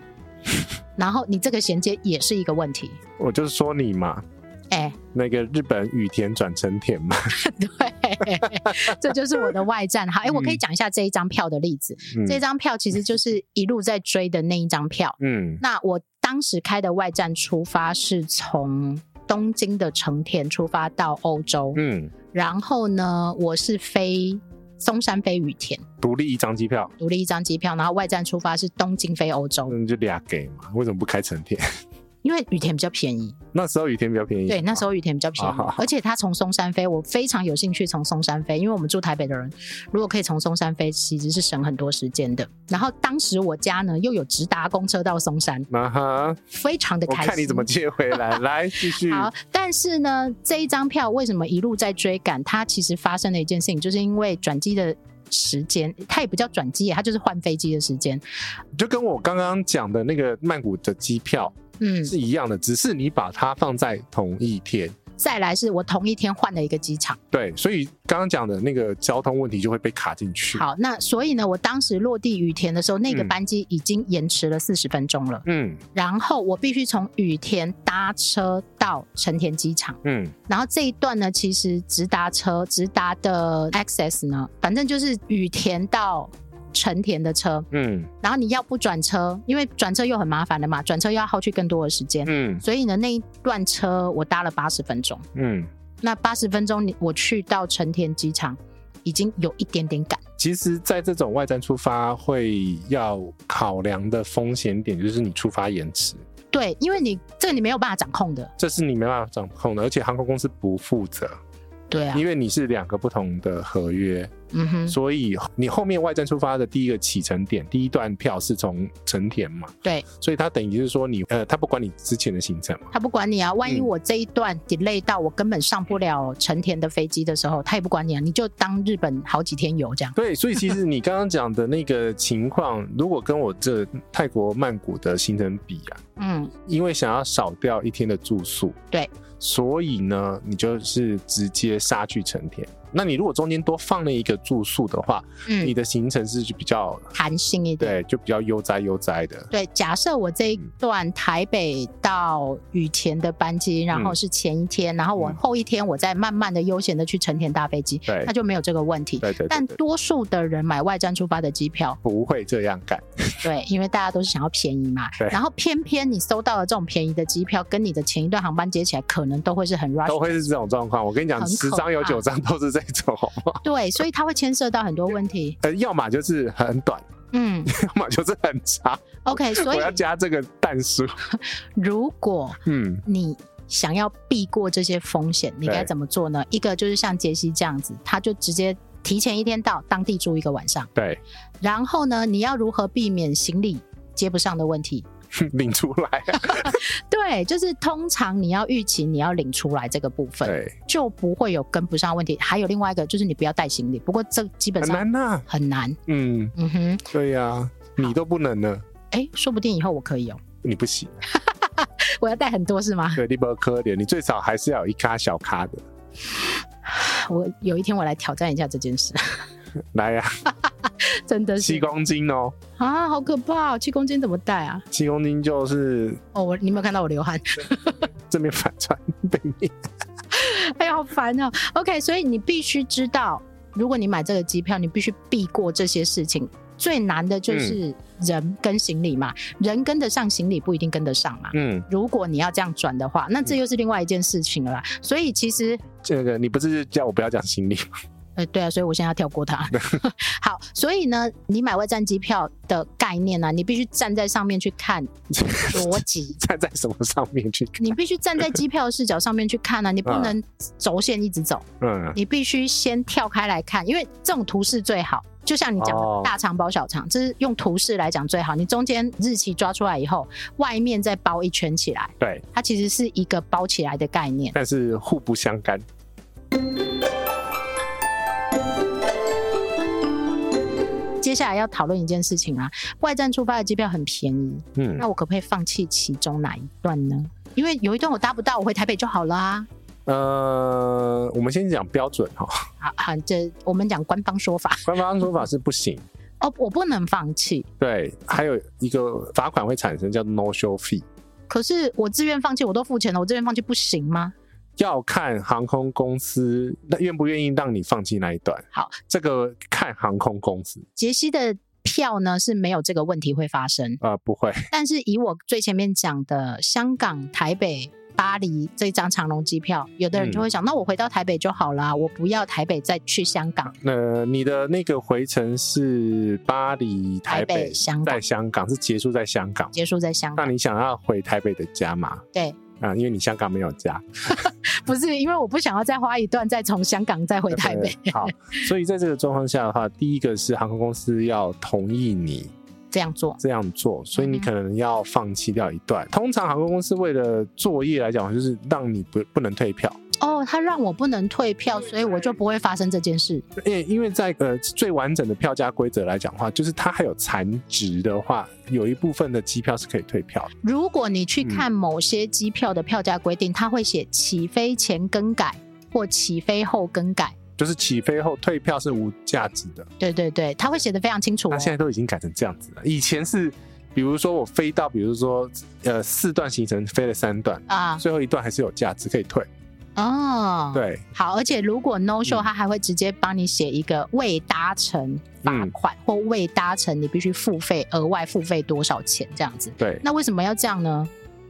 然后你这个衔接也是一个问题。我就是说你嘛，哎、欸，那个日本羽田转成田嘛，对，这就是我的外站。好，哎、欸，我可以讲一下这一张票的例子。嗯、这张票其实就是一路在追的那一张票。嗯，那我当时开的外站出发是从东京的成田出发到欧洲。嗯，然后呢，我是飞。松山飞羽田，独立一张机票，独立一张机票，然后外站出发是东京飞欧洲，那就俩给嘛？为什么不开成田？因为羽田比较便宜，那时候羽田比较便宜。对，那时候羽田比较便宜，而且他从松山飞，我非常有兴趣从松山飞，因为我们住台北的人，如果可以从松山飞，其实是省很多时间的。然后当时我家呢又有直达公车到松山，啊哈，非常的开心。我看你怎么接回来，来 继续。好，但是呢，这一张票为什么一路在追赶？它其实发生了一件事情，就是因为转机的时间，它也不叫转机，它就是换飞机的时间。就跟我刚刚讲的那个曼谷的机票。嗯，是一样的，只是你把它放在同一天，再来是我同一天换了一个机场。对，所以刚刚讲的那个交通问题就会被卡进去。好，那所以呢，我当时落地羽田的时候，那个班机已经延迟了四十分钟了。嗯，然后我必须从羽田搭车到成田机场。嗯，然后这一段呢，其实直达车直达的 access 呢，反正就是羽田到。成田的车，嗯，然后你要不转车，因为转车又很麻烦的嘛，转车又要耗去更多的时间，嗯，所以呢，那一段车我搭了八十分钟，嗯，那八十分钟你我去到成田机场已经有一点点赶。其实，在这种外站出发会要考量的风险点就是你出发延迟，对，因为你这个你没有办法掌控的，这是你没办法掌控的，而且航空公司不负责，对啊，因为你是两个不同的合约。嗯哼，所以你后面外站出发的第一个起程点，第一段票是从成田嘛？对，所以他等于是说你呃，他不管你之前的行程嘛，他不管你啊。万一我这一段 delay 到我根本上不了成田的飞机的时候，他也不管你啊，你就当日本好几天游这样。对，所以其实你刚刚讲的那个情况，如果跟我这泰国曼谷的行程比啊，嗯，因为想要少掉一天的住宿，对，所以呢，你就是直接杀去成田。那你如果中间多放了一个住宿的话，嗯，你的行程是就比较弹性一点，对，就比较悠哉悠哉的。对，假设我这一段台北到羽田的班机，然后是前一天，然后我后一天我再慢慢的悠闲的去成田搭飞机，对，那就没有这个问题。对对。但多数的人买外站出发的机票不会这样干，对，因为大家都是想要便宜嘛。对。然后偏偏你收到了这种便宜的机票，跟你的前一段航班接起来，可能都会是很 rush，都会是这种状况。我跟你讲，十张有九张都是这。对，所以它会牵涉到很多问题。呃，要么就是很短，嗯，要么就是很长。OK，所以我要加这个但是。如果嗯，你想要避过这些风险，你该怎么做呢？一个就是像杰西这样子，他就直接提前一天到当地住一个晚上。对。然后呢，你要如何避免行李接不上的问题？领出来，对，就是通常你要预期你要领出来这个部分，对，就不会有跟不上问题。还有另外一个就是你不要带行李，不过这基本上很难呐，很难。嗯嗯哼，对呀，你都不能呢。哎，说不定以后我可以哦。你不行，我要带很多是吗？对，你不可怜，你最少还是要有一咖小咖的。我有一天我来挑战一下这件事。来呀，真的是七公斤哦！啊，好可怕哦！七公斤怎么带啊？七公斤就是哦，我你有没有看到我流汗？正面反转背面，哎呀，好烦哦。OK，所以你必须知道，如果你买这个机票，你必须避过这些事情。最难的就是人跟行李嘛，嗯、人跟得上，行李不一定跟得上嘛。嗯，如果你要这样转的话，那这又是另外一件事情了啦。所以其实这个你不是叫我不要讲行李吗？对啊，所以我现在要跳过它。好，所以呢，你买外站机票的概念呢、啊，你必须站在上面去看 逻辑。站在什么上面去看？你必须站在机票视角上面去看啊，你不能轴线一直走。嗯，你必须先跳开来看，因为这种图示最好。就像你讲的大肠包小肠，这是用图示来讲最好。你中间日期抓出来以后，外面再包一圈起来。对，它其实是一个包起来的概念，但是互不相干。接下来要讨论一件事情啊，外站出发的机票很便宜，嗯，那我可不可以放弃其中哪一段呢？因为有一段我搭不到，我回台北就好了啊。呃，我们先讲标准哈。好，好，这我们讲官方说法。官方说法是不行。哦，我不能放弃。对，还有一个罚款会产生，叫 no show fee。可是我自愿放弃，我都付钱了，我自愿放弃不行吗？要看航空公司那愿不愿意让你放弃那一段。好，这个看航空公司。杰西的票呢是没有这个问题会发生啊、呃，不会。但是以我最前面讲的香港、台北、巴黎这张长龙机票，有的人就会想，嗯、那我回到台北就好啦，我不要台北再去香港。那、呃、你的那个回程是巴黎、台北、台北香港，在香港是结束在香港，结束在香港。那你想要回台北的家吗？对。啊，因为你香港没有家，不是因为我不想要再花一段再从香港再回台北。好，所以在这个状况下的话，第一个是航空公司要同意你这样做，这样做，所以你可能要放弃掉一段。嗯、通常航空公司为了作业来讲，就是让你不不能退票。哦，他让我不能退票，所以我就不会发生这件事。因为因为在呃最完整的票价规则来讲的话，就是它还有残值的话，有一部分的机票是可以退票。如果你去看某些机票的票价规定，它会写起飞前更改或起飞后更改，就是起飞后退票是无价值的。对对对，他会写得非常清楚哦。它现在都已经改成这样子了，以前是。比如说我飞到，比如说呃四段行程飞了三段啊，最后一段还是有价值可以退哦。对，好，而且如果 no show，他还会直接帮你写一个未搭乘罚款，或未搭乘你必须付费额外付费多少钱这样子。对，那为什么要这样呢？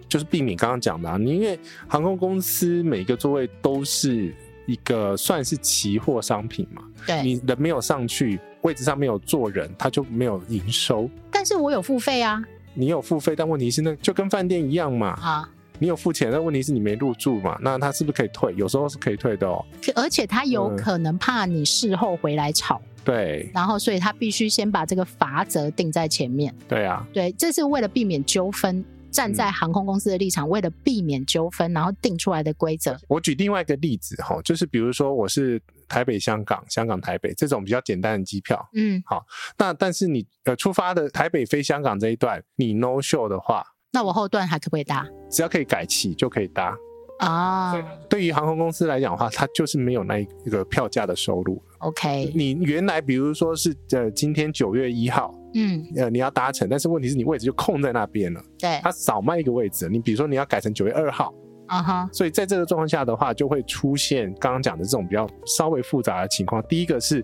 就是避免刚刚讲的啊，你因为航空公司每个座位都是一个算是期货商品嘛，对，你人没有上去。位置上没有坐人，他就没有营收。但是我有付费啊。你有付费，但问题是那就跟饭店一样嘛。啊，你有付钱，但问题是你没入住嘛。那他是不是可以退？有时候是可以退的哦。而且他有可能怕你事后回来吵。嗯、对。然后，所以他必须先把这个罚则定在前面。对啊。对，这是为了避免纠纷。站在航空公司的立场，为了避免纠纷，然后定出来的规则。我举另外一个例子哈，就是比如说我是台北香港、香港台北这种比较简单的机票，嗯，好，那但是你呃出发的台北飞香港这一段，你 no show 的话，那我后段还可不可以搭？只要可以改期就可以搭啊。对于航空公司来讲的话，它就是没有那一个票价的收入。OK，你原来比如说是呃今天九月一号。嗯，呃，你要搭乘，但是问题是你位置就空在那边了。对，它少卖一个位置。你比如说你要改成九月二号，啊哈，所以在这个状况下的话，就会出现刚刚讲的这种比较稍微复杂的情况。第一个是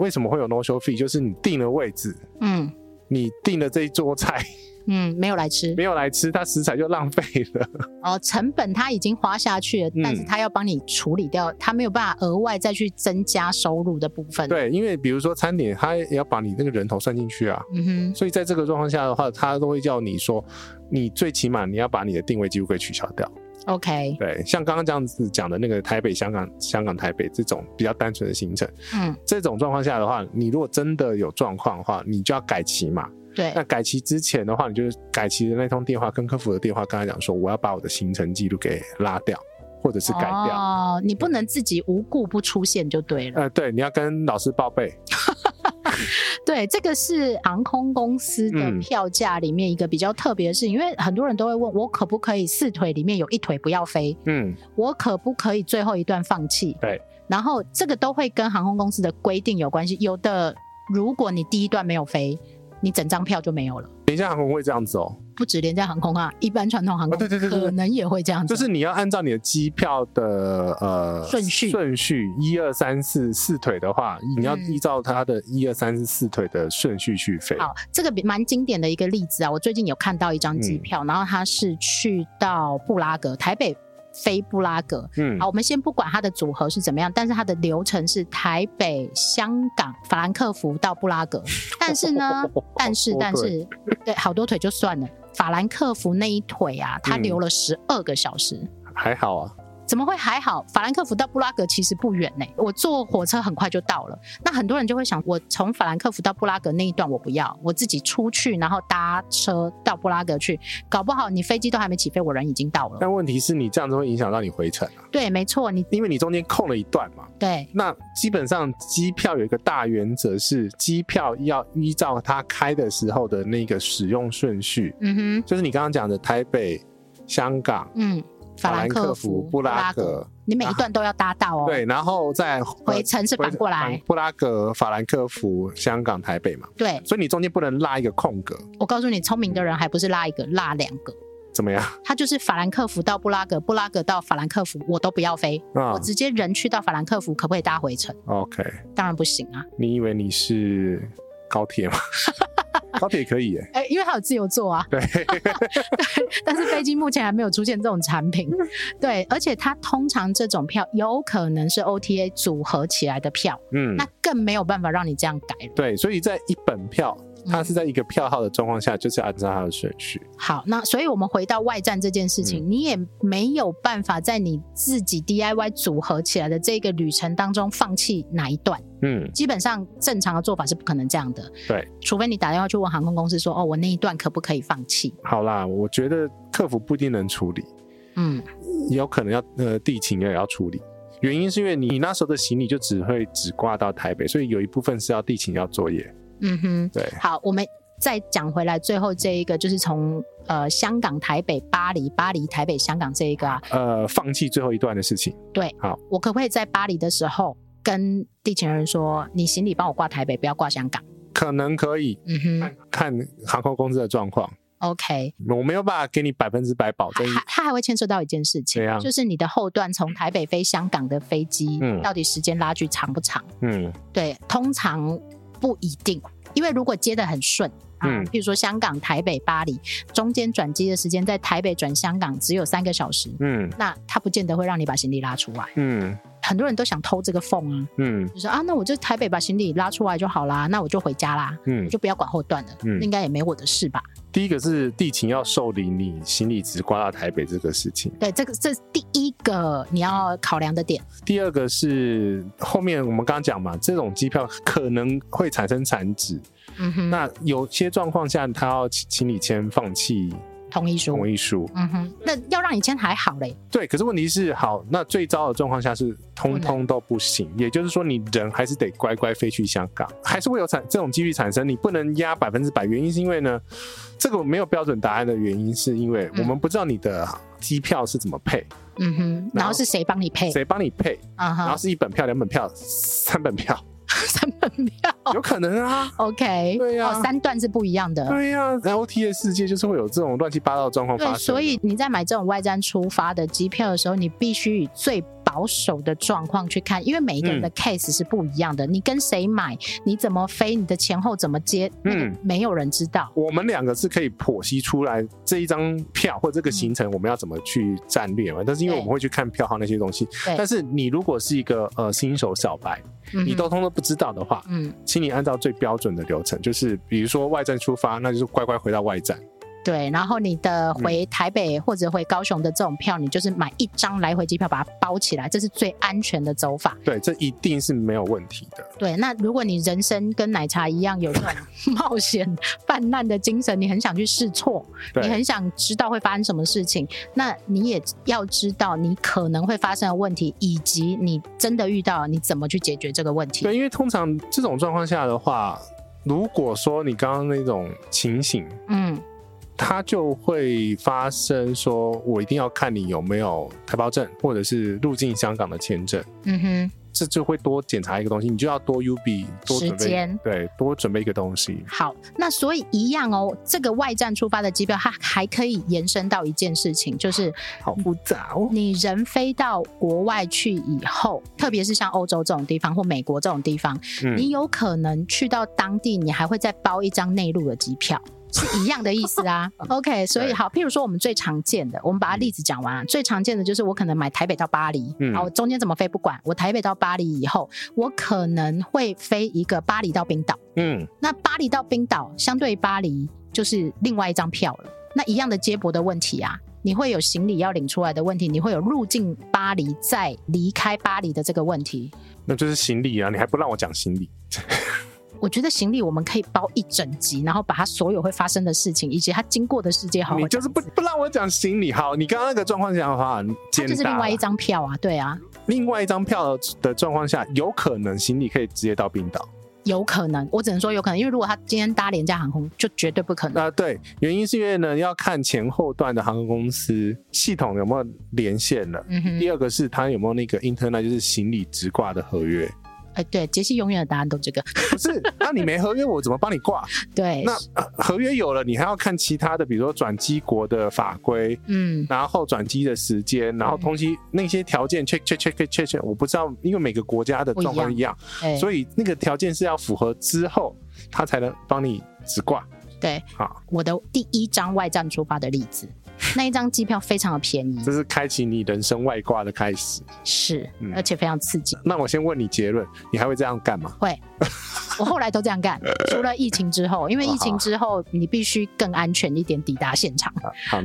为什么会有 no show fee，就是你定了位置，嗯，你定了这一桌菜。嗯，没有来吃，没有来吃，他食材就浪费了。哦，成本他已经花下去了，嗯、但是他要帮你处理掉，他没有办法额外再去增加收入的部分。对，因为比如说餐点，他也要把你那个人头算进去啊。嗯哼。所以在这个状况下的话，他都会叫你说，你最起码你要把你的定位记录给取消掉。OK。对，像刚刚这样子讲的那个台北、香港、香港、台北这种比较单纯的行程，嗯，这种状况下的话，你如果真的有状况的话，你就要改期嘛。对，那改期之前的话，你就是改期的那通电话跟客服的电话，跟他讲说，我要把我的行程记录给拉掉，或者是改掉。哦，你不能自己无故不出现就对了。呃，对，你要跟老师报备。对，这个是航空公司的票价里面一个比较特别的事情，嗯，因为很多人都会问我可不可以四腿里面有一腿不要飞？嗯，我可不可以最后一段放弃？对，然后这个都会跟航空公司的规定有关系。有的，如果你第一段没有飞。你整张票就没有了。廉价航空会这样子哦？不止廉价航空啊，一般传统航空、哦、对对对对可能也会这样子。就是你要按照你的机票的呃顺序顺序一二三四四腿的话，你要依照它的一二三四四腿的顺序去飞。好，这个蛮经典的一个例子啊，我最近有看到一张机票，嗯、然后它是去到布拉格，台北。飞布拉格，嗯，好，我们先不管它的组合是怎么样，但是它的流程是台北、香港、法兰克福到布拉格。但是呢，但是但是，对，好多腿就算了，法兰克福那一腿啊，它留了十二个小时，嗯，还好啊。怎么会还好？法兰克福到布拉格其实不远呢，我坐火车很快就到了。那很多人就会想，我从法兰克福到布拉格那一段我不要，我自己出去，然后搭车到布拉格去，搞不好你飞机都还没起飞，我人已经到了。但问题是你这样子会影响到你回程啊。对，没错，你因为你中间空了一段嘛。对。那基本上机票有一个大原则是，机票要依照它开的时候的那个使用顺序。嗯哼。就是你刚刚讲的台北、香港。嗯。法兰克福、布拉格，你每一段都要搭到哦。对，然后再回程是反过来，布拉格、法兰克福、香港、台北嘛。对，所以你中间不能拉一个空格。我告诉你，聪明的人还不是拉一个，拉两个。怎么样？他就是法兰克福到布拉格，布拉格到法兰克福，我都不要飞，我直接人去到法兰克福，可不可以搭回程？OK，当然不行啊。你以为你是高铁吗？高铁可以耶，哎、欸，因为它有自由座啊。对，对，但是飞机目前还没有出现这种产品。对，而且它通常这种票有可能是 OTA 组合起来的票，嗯，那更没有办法让你这样改了。对，所以在一本票。它是在一个票号的状况下，就是按照它的顺序。好，那所以我们回到外站这件事情，嗯，你也没有办法在你自己 DIY 组合起来的这个旅程当中放弃哪一段。嗯，基本上正常的做法是不可能这样的。对，除非你打电话去问航空公司说，哦，我那一段可不可以放弃？好啦，我觉得客服不一定能处理。嗯，有可能要呃地勤也要处理。原因是因为你那时候的行李就只会只挂到台北，所以有一部分是要地勤要作业。嗯哼，对。好，我们再讲回来，最后这一个就是从呃香港、台北、巴黎、巴黎、台北、香港这一个啊，呃，放弃最后一段的事情。对，好，我可不可以在巴黎的时候跟地勤人说，你行李帮我挂台北，不要挂香港？可能可以，嗯哼，看航空公司的状况。OK，我没有办法给你百分之百保证。它它还会牵涉到一件事情，就是你的后段从台北飞香港的飞机，嗯，到底时间拉距长不长？嗯，对，通常不一定，因为如果接的很顺。嗯，譬如说香港、台北、巴黎，中间转机的时间在台北转香港只有三个小时，嗯，那他不见得会让你把行李拉出来，嗯，很多人都想偷这个缝啊，嗯，就说啊，那我就台北把行李拉出来就好啦，那我就回家啦，嗯，我就不要管后段了，嗯，应该也没我的事吧。第一个是地勤要受理你行李只挂到台北这个事情，对，这个这是第一个你要考量的点。第二个是后面我们刚刚讲嘛，这种机票可能会产生残值。嗯哼，那有些状况下，他要请你签放弃同意书。同意书，嗯哼，那要让你签还好嘞。对，可是问题是，好，那最糟的状况下是通通都不行，也就是说，你人还是得乖乖飞去香港，还是会有产这种几率产生。你不能压百分之百，原因是因为呢，这个没有标准答案的原因，是因为我们不知道你的机票是怎么配。嗯哼，然后是谁帮你配？谁帮你配？然后是一本票、两本票、三本票。三本票有可能啊，OK，对呀、啊哦，三段是不一样的，对呀、啊。LT 的世界就是会有这种乱七八糟的状况发生，所以你在买这种外站出发的机票的时候，你必须以最保守的状况去看，因为每一个人的 case 是不一样的。嗯、你跟谁买，你怎么飞，你的前后怎么接，嗯，没有人知道。我们两个是可以剖析出来这一张票或这个行程我们要怎么去战略嘛？嗯、但是因为我们会去看票号那些东西，但是你如果是一个呃新手小白。你都通都不知道的话，嗯，请你按照最标准的流程，就是比如说外站出发，那就是乖乖回到外站。对，然后你的回台北或者回高雄的这种票，你就是买一张来回机票，把它包起来，这是最安全的走法。对，这一定是没有问题的。对，那如果你人生跟奶茶一样有这种 冒险泛滥的精神，你很想去试错，对你很想知道会发生什么事情，那你也要知道你可能会发生的问题，以及你真的遇到你怎么去解决这个问题。对，因为通常这种状况下的话，如果说你刚刚那种情形，嗯。他就会发生说，我一定要看你有没有台胞证，或者是入境香港的签证。嗯哼，这就会多检查一个东西，你就要多 UB 多准备，时间。对，多准备一个东西。好，那所以一样哦，这个外站出发的机票，它还可以延伸到一件事情，就是好复杂哦。你人飞到国外去以后，特别是像欧洲这种地方或美国这种地方，嗯、你有可能去到当地，你还会再包一张内陆的机票。是一样的意思啊，OK，所以好，譬如说我们最常见的，我们把它例子讲完啊，最常见的就是我可能买台北到巴黎，嗯，好，我中间怎么飞不管，我台北到巴黎以后，我可能会飞一个巴黎到冰岛，嗯，那巴黎到冰岛相对于巴黎就是另外一张票了，那一样的接驳的问题啊，你会有行李要领出来的问题，你会有入境巴黎再离开巴黎的这个问题，那就是行李啊，你还不让我讲行李。我觉得行李我们可以包一整集，然后把它所有会发生的事情以及它经过的世界好，好。你就是不不让我讲行李，好，你刚刚那个状况下的话，它就是另外一张票啊，对啊。另外一张票的状况下，有可能行李可以直接到冰岛。有可能，我只能说有可能，因为如果他今天搭廉价航空，就绝对不可能。啊，对，原因是因为呢，要看前后段的航空公司系统有没有连线了。嗯哼。第二个是他有没有那个 internet，就是行李直挂的合约。哎，对，杰西永远的答案都这个。不是，那你没合约，我怎么帮你挂？对，那合约有了，你还要看其他的，比如说转机国的法规，嗯，然后转机的时间，然后同期那些条件 check check check check check，我不知道，因为每个国家的状况一样，一样所以那个条件是要符合之后，他才能帮你直挂。对，好，我的第一张外站出发的例子。那一张机票非常的便宜，这是开启你人生外挂的开始，是，嗯、而且非常刺激。那我先问你结论，你还会这样干吗？会，我后来都这样干，除了疫情之后，因为疫情之后你必须更安全一点抵达现场。好，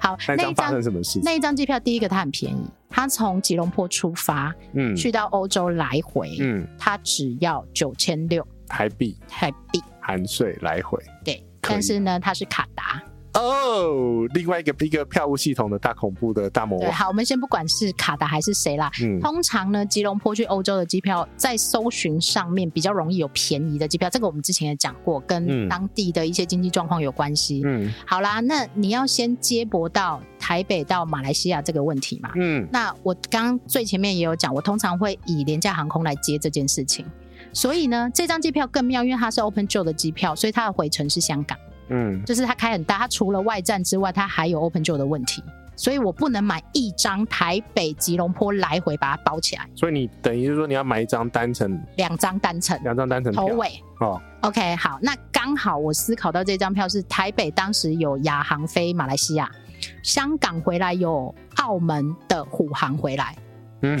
好，那一张发生什么事？那一张机票，第一个它很便宜，它从吉隆坡出发，嗯，去到欧洲来回，嗯，它只要九千六台币，台币。含税来回，对，但是呢，它是卡达。哦，另外一个一个票务系统的大恐怖的大魔王。对，好，我们先不管是卡达还是谁啦。嗯，通常呢，吉隆坡去欧洲的机票在搜寻上面比较容易有便宜的机票，这个我们之前也讲过，跟当地的一些经济状况有关系。嗯，好啦，那你要先接驳到台北到马来西亚这个问题嘛。嗯，那我刚刚最前面也有讲，我通常会以廉价航空来接这件事情，所以呢，这张机票更妙，因为它是 Open Jaw 的机票，所以它的回程是香港。嗯，就是它开很大，它除了外站之外，它还有 Open Jaw 的问题，所以我不能买一张台北吉隆坡来回把它包起来。所以你等于就是说你要买一张单程，两张单程，两张单程头尾哦。OK，好，那刚好我思考到这张票是台北当时有亚航飞马来西亚，香港回来有澳门的虎航回来，嗯，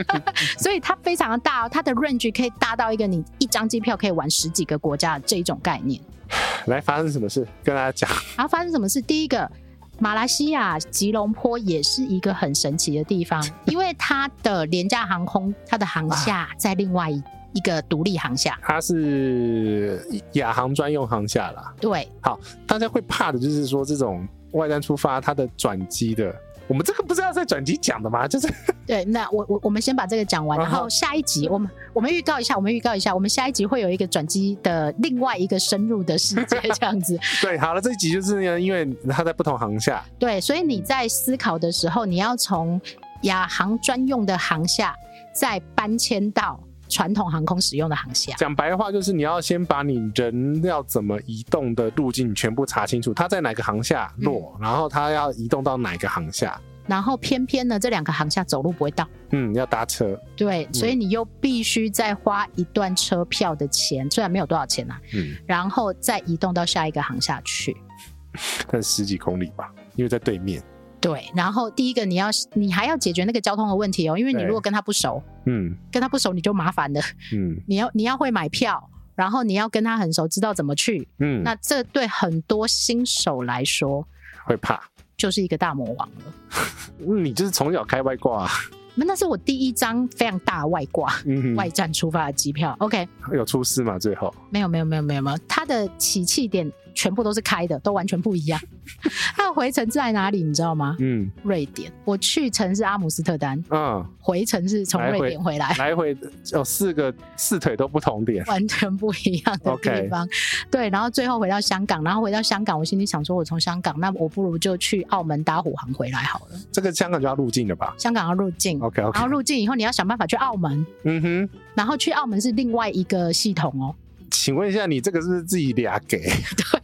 所以它非常的大哦，它的 range 可以大到一个你一张机票可以玩十几个国家的这种概念。来，发生什么事？跟大家讲。然后发生什么事？第一个，马来西亚吉隆坡也是一个很神奇的地方，因为它的廉价航空，它的航厦在另外一个独立航厦，它是亚航专用航厦啦。对，好，大家会怕的就是说这种外站出发，它的转机的。我们这个不是要在转机讲的吗？就是 对，那我我我们先把这个讲完，然后下一集我们我们预告一下，我们预告一下，我们下一集会有一个转机的另外一个深入的世界这样子。对，好了，这一集就是呢，因为它在不同航下。对，所以你在思考的时候，你要从亚航专用的航下再搬迁到。传统航空使用的航线，讲白话就是你要先把你人要怎么移动的路径全部查清楚，它在哪个航下落，嗯、然后它要移动到哪个航下，然后偏偏呢这两个航下走路不会到，嗯，要搭车，对，所以你又必须再花一段车票的钱，虽然没有多少钱啊，嗯，然后再移动到下一个航下去，但十几公里吧，因为在对面。对，然后第一个你要，你还要解决那个交通的问题哦，因为你如果跟他不熟，嗯，跟他不熟你就麻烦了，嗯，你要你要会买票，然后你要跟他很熟，知道怎么去，嗯，那这对很多新手来说会怕，就是一个大魔王了。你就是从小开外挂啊？那那是我第一张非常大外挂，嗯，外站出发的机票。OK，有出事吗？最后没有没有没有没有没有，它的起訖点。全部都是开的，都完全不一样。它的回程在哪里？你知道吗？嗯，瑞典。我去程是阿姆斯特丹，嗯，回程是从瑞典回来，来回有四个四腿都不同点，完全不一样的地方。对，然后最后回到香港，然后回到香港，我心里想说，我从香港，那我不如就去澳门搭虎航回来好了。这个香港就要入境了吧？香港要入境，OK OK。然后入境以后，你要想办法去澳门，嗯哼，然后去澳门是另外一个系统哦。请问一下，你这个是自己俩给？对。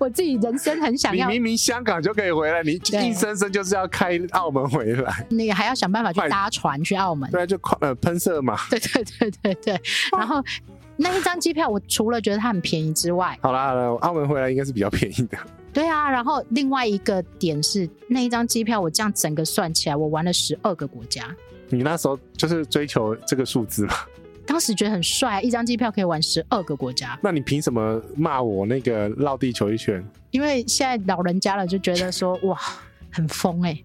我自己人生很想要，你明明香港就可以回来，你硬生生就是要开澳门回来，你还要想办法去搭船去澳门，对，就呃喷射嘛，对对对对对。然后那一张机票，我除了觉得它很便宜之外，好啦好啦，澳门回来应该是比较便宜的。对啊，然后另外一个点是那一张机票，我这样整个算起来，我玩了十二个国家。你那时候就是追求这个数字吗？当时觉得很帅，一张机票可以玩十二个国家。那你凭什么骂我那个绕地球一圈？因为现在老人家了，就觉得说哇，很疯哎、欸。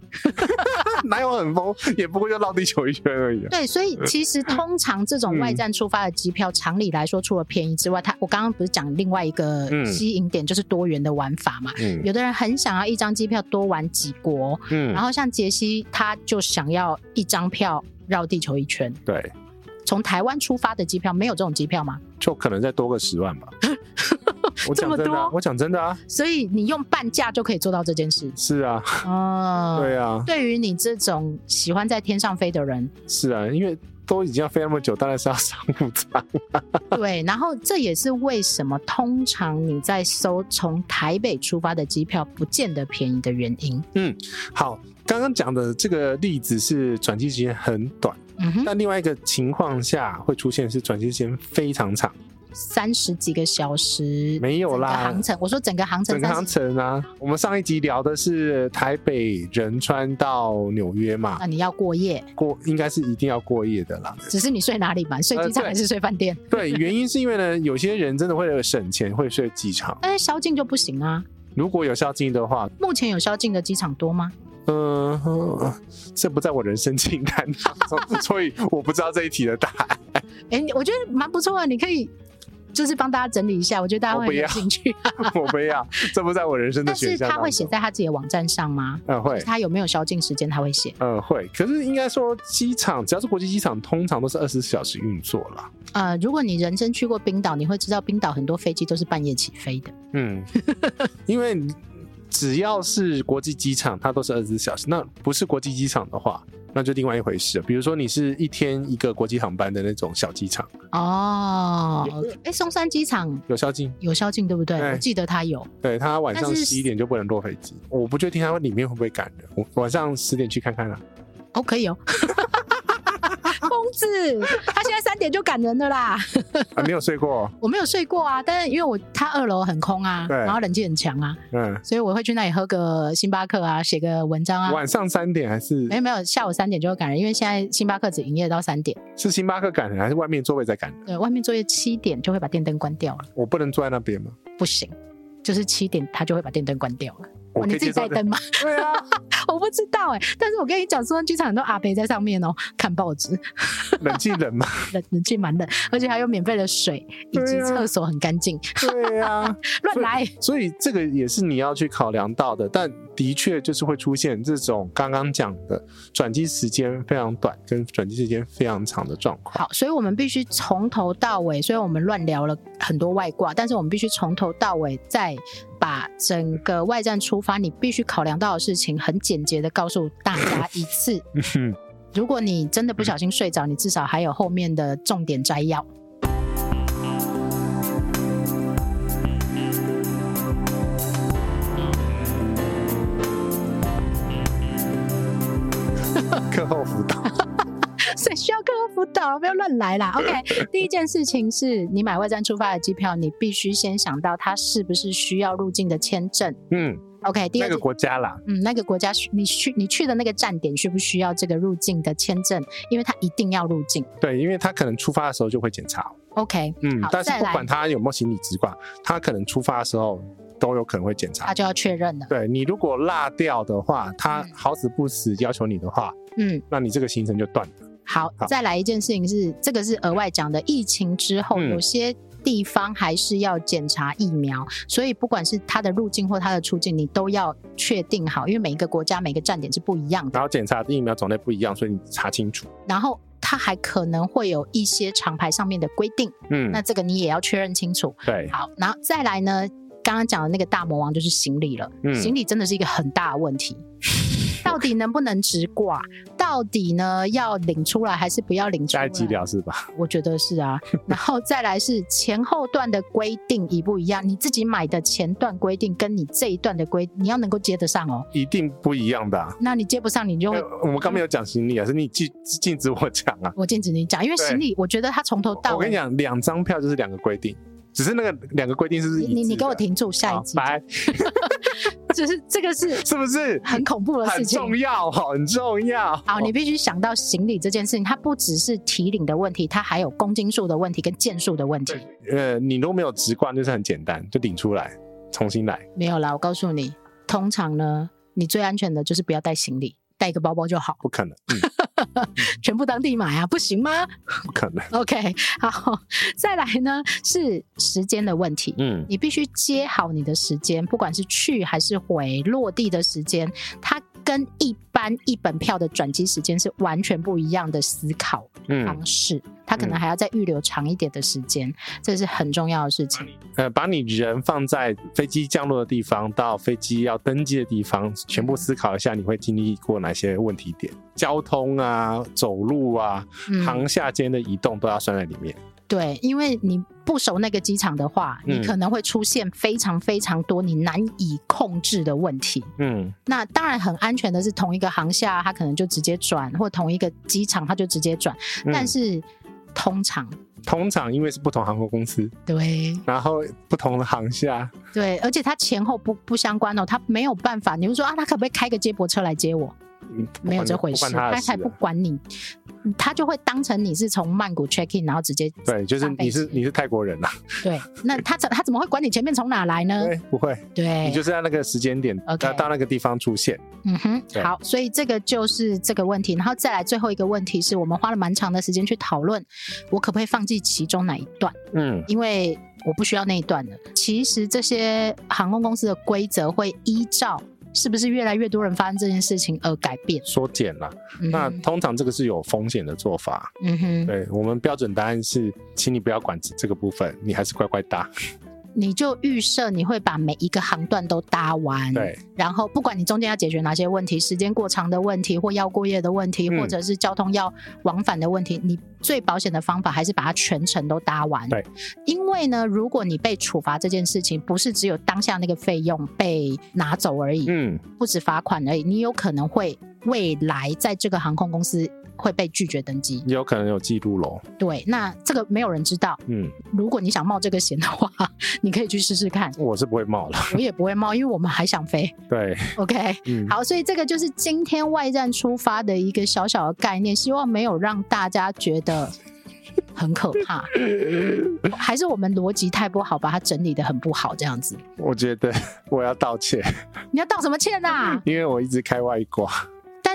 哪有很疯？也不过就绕地球一圈而已、啊。对，所以其实通常这种外站出发的机票，嗯、常理来说，除了便宜之外，它我刚刚不是讲另外一个吸引点，就是多元的玩法嘛。嗯、有的人很想要一张机票多玩几国，嗯，然后像杰西，他就想要一张票绕地球一圈。对。从台湾出发的机票没有这种机票吗？就可能再多个十万吧。我讲真的啊，我讲真的啊。所以你用半价就可以做到这件事。是啊。哦。对啊。对于你这种喜欢在天上飞的人。是啊，因为都已经要飞那么久，当然是要商务舱。对，然后这也是为什么通常你在搜从台北出发的机票不见得便宜的原因。嗯，好，刚刚讲的这个例子是转机时间很短。嗯，但另外一个情况下会出现是转机时间非常长，三十几个小时没有啦。航程，我说整个航程，整个航程啊。我们上一集聊的是台北仁川到纽约嘛，那你要过夜，过应该是一定要过夜的啦。只是你睡哪里嘛？睡机场还是睡饭店？呃对？对，原因是因为呢，有些人真的为了省钱会睡机场，但是宵禁就不行啊。如果有宵禁的话，目前有宵禁的机场多吗？嗯、呃，这不在我人生清单当中，所以我不知道这一题的答案。哎、欸，我觉得蛮不错啊，你可以就是帮大家整理一下，我觉得大家会有兴趣。我不要，这不在我人生的选项。但是他会写在他自己的网站上吗？嗯，会。他有没有宵禁时间？他会写。嗯，会。可是应该说，机场只要是国际机场，通常都是二十四小时运作了。呃，如果你人生去过冰岛，你会知道冰岛很多飞机都是半夜起飞的。嗯，因为只要是国际机场，它都是二十四小时。那不是国际机场的话。那就另外一回事了。比如说，你是一天一个国际航班的那种小机场哦。哎，松山机场有宵禁，有宵禁，对不对？我记得他有。对，他晚上十一点就不能落飞机。我不确定他里面会不会赶人。我晚上十点去看看啊。哦，可以哦。他现在三点就赶人了啦！啊，没有睡过？我没有睡过啊，但是因为我他二楼很空啊，对，然后冷气很强啊，嗯，所以我会去那里喝个星巴克啊，写个文章啊。晚上三点还是？没有没有，下午三点就会赶人，因为现在星巴克只营业到三点。是星巴克赶人，还是外面座位在赶人？对，外面座位七点就会把电灯关掉了。我不能坐在那边吗？不行，就是七点他就会把电灯关掉了。哦、你自己带灯吗？对啊，我不知道哎、欸，但是我跟你讲，松山机场很多阿伯在上面哦、喔，看报纸，冷气冷吗？冷冷气蛮冷，而且还有免费的水，以及厕所很干净。对啊，乱来所。所以这个也是你要去考量到的，但的确就是会出现这种刚刚讲的转机时间非常短跟转机时间非常长的状况。好，所以我们必须从头到尾，虽然我们乱聊了很多外挂，但是我们必须从头到尾再。把整个外战出发，你必须考量到的事情，很简洁的告诉大家一次。如果你真的不小心睡着，你至少还有后面的重点摘要。谁需要课后辅导？不要乱来啦。OK，第一件事情是你买外站出发的机票，你必须先想到它是不是需要入境的签证。嗯，OK，第二个国家啦，嗯，那个国家你去你去的那个站点需不需要这个入境的签证？因为它一定要入境。对，因为它可能出发的时候就会检查。OK，嗯，但是不管他有没有行李直挂，他可能出发的时候都有可能会检查，他就要确认了。对，你如果落掉的话，他好死不死要求你的话，嗯，那你这个行程就断了。好，再来一件事情是，这个是额外讲的。疫情之后，有些地方还是要检查疫苗，嗯，所以不管是它的入境或它的出境，你都要确定好，因为每一个国家每个站点是不一样的。然后检查的疫苗种类不一样，所以你查清楚。然后它还可能会有一些厂牌上面的规定，嗯，那这个你也要确认清楚。对，好，然后再来呢，刚刚讲的那个大魔王就是行李了，嗯，行李真的是一个很大的问题。到底能不能直挂？到底呢要领出来还是不要领出来？该机疗是吧？我觉得是啊。然后再来是前后段的规定一不一样？你自己买的前段规定跟你这一段的规，你要能够接得上哦。一定不一样的啊。那你接不上，你就会我们刚没有讲行李啊，是你禁禁止我讲啊。我禁止你讲，因为行李我觉得它从头到尾。我跟你讲，两张票就是两个规定。只是那个两个规定是不是？你你给我停住，下一集。拜。只是这个是是不是很恐怖的事情？很重要，很重要。好，你必须想到行李这件事情，它不只是提领的问题，它还有公斤数的问题跟件数的问题。呃，你如果没有直观，就是很简单，就领出来，重新来。没有啦，我告诉你，通常呢，你最安全的就是不要带行李，带一个包包就好。不可能。嗯 全部当地买啊，不行吗？不可能。OK，好，再来呢是时间的问题。嗯，你必须接好你的时间，不管是去还是回，落地的时间，它跟一般一本票的转机时间是完全不一样的思考方式。嗯他可能还要再预留长一点的时间，嗯，这是很重要的事情。呃，把你人放在飞机降落的地方到飞机要登机的地方，全部思考一下，你会经历过哪些问题点？交通啊，走路啊，航厦间的移动都要算在里面。对，因为你不熟那个机场的话，你可能会出现非常非常多你难以控制的问题。嗯，那当然很安全的是同一个航厦，它可能就直接转，或同一个机场它就直接转，但是。通常，通常因为是不同航空公司，对，然后不同的航厦，对，而且它前后不不相关哦，它没有办法。你会说啊，他可不可以开个接驳车来接我？嗯、没有这回事，他才不管你。他就会当成你是从曼谷 check in，然后直接对，就是你是你是泰国人呐、啊。对，那 他怎他怎么会管你前面从哪来呢？对，不会。对，你就是在那个时间点.到那个地方出现。嗯哼，好，所以这个就是这个问题，然后再来最后一个问题是我们花了蛮长的时间去讨论，我可不可以放弃其中哪一段？嗯，因为我不需要那一段的。其实这些航空公司的规则会依照。是不是越来越多人发生这件事情而改变缩减了？那通常这个是有风险的做法。嗯哼，对，我们标准答案是，请你不要管这个部分，你还是乖乖搭。你就预设你会把每一个航段都搭完，对。然后不管你中间要解决哪些问题，时间过长的问题，或要过夜的问题，嗯、或者是交通要往返的问题，你最保险的方法还是把它全程都搭完。对。因为呢，如果你被处罚这件事情，不是只有当下那个费用被拿走而已，嗯，不止罚款而已，你有可能会未来在这个航空公司。会被拒绝登机，有可能有记录喽。对，那这个没有人知道。嗯，如果你想冒这个险的话，你可以去试试看。我是不会冒了，我也不会冒，因为我们还想飞。对，OK，嗯，好，所以这个就是今天外站出发的一个小小的概念，希望没有让大家觉得很可怕，还是我们逻辑太不好，把它整理的很不好这样子。我觉得我要道歉。你要道什么歉呐、啊？因为我一直开外挂。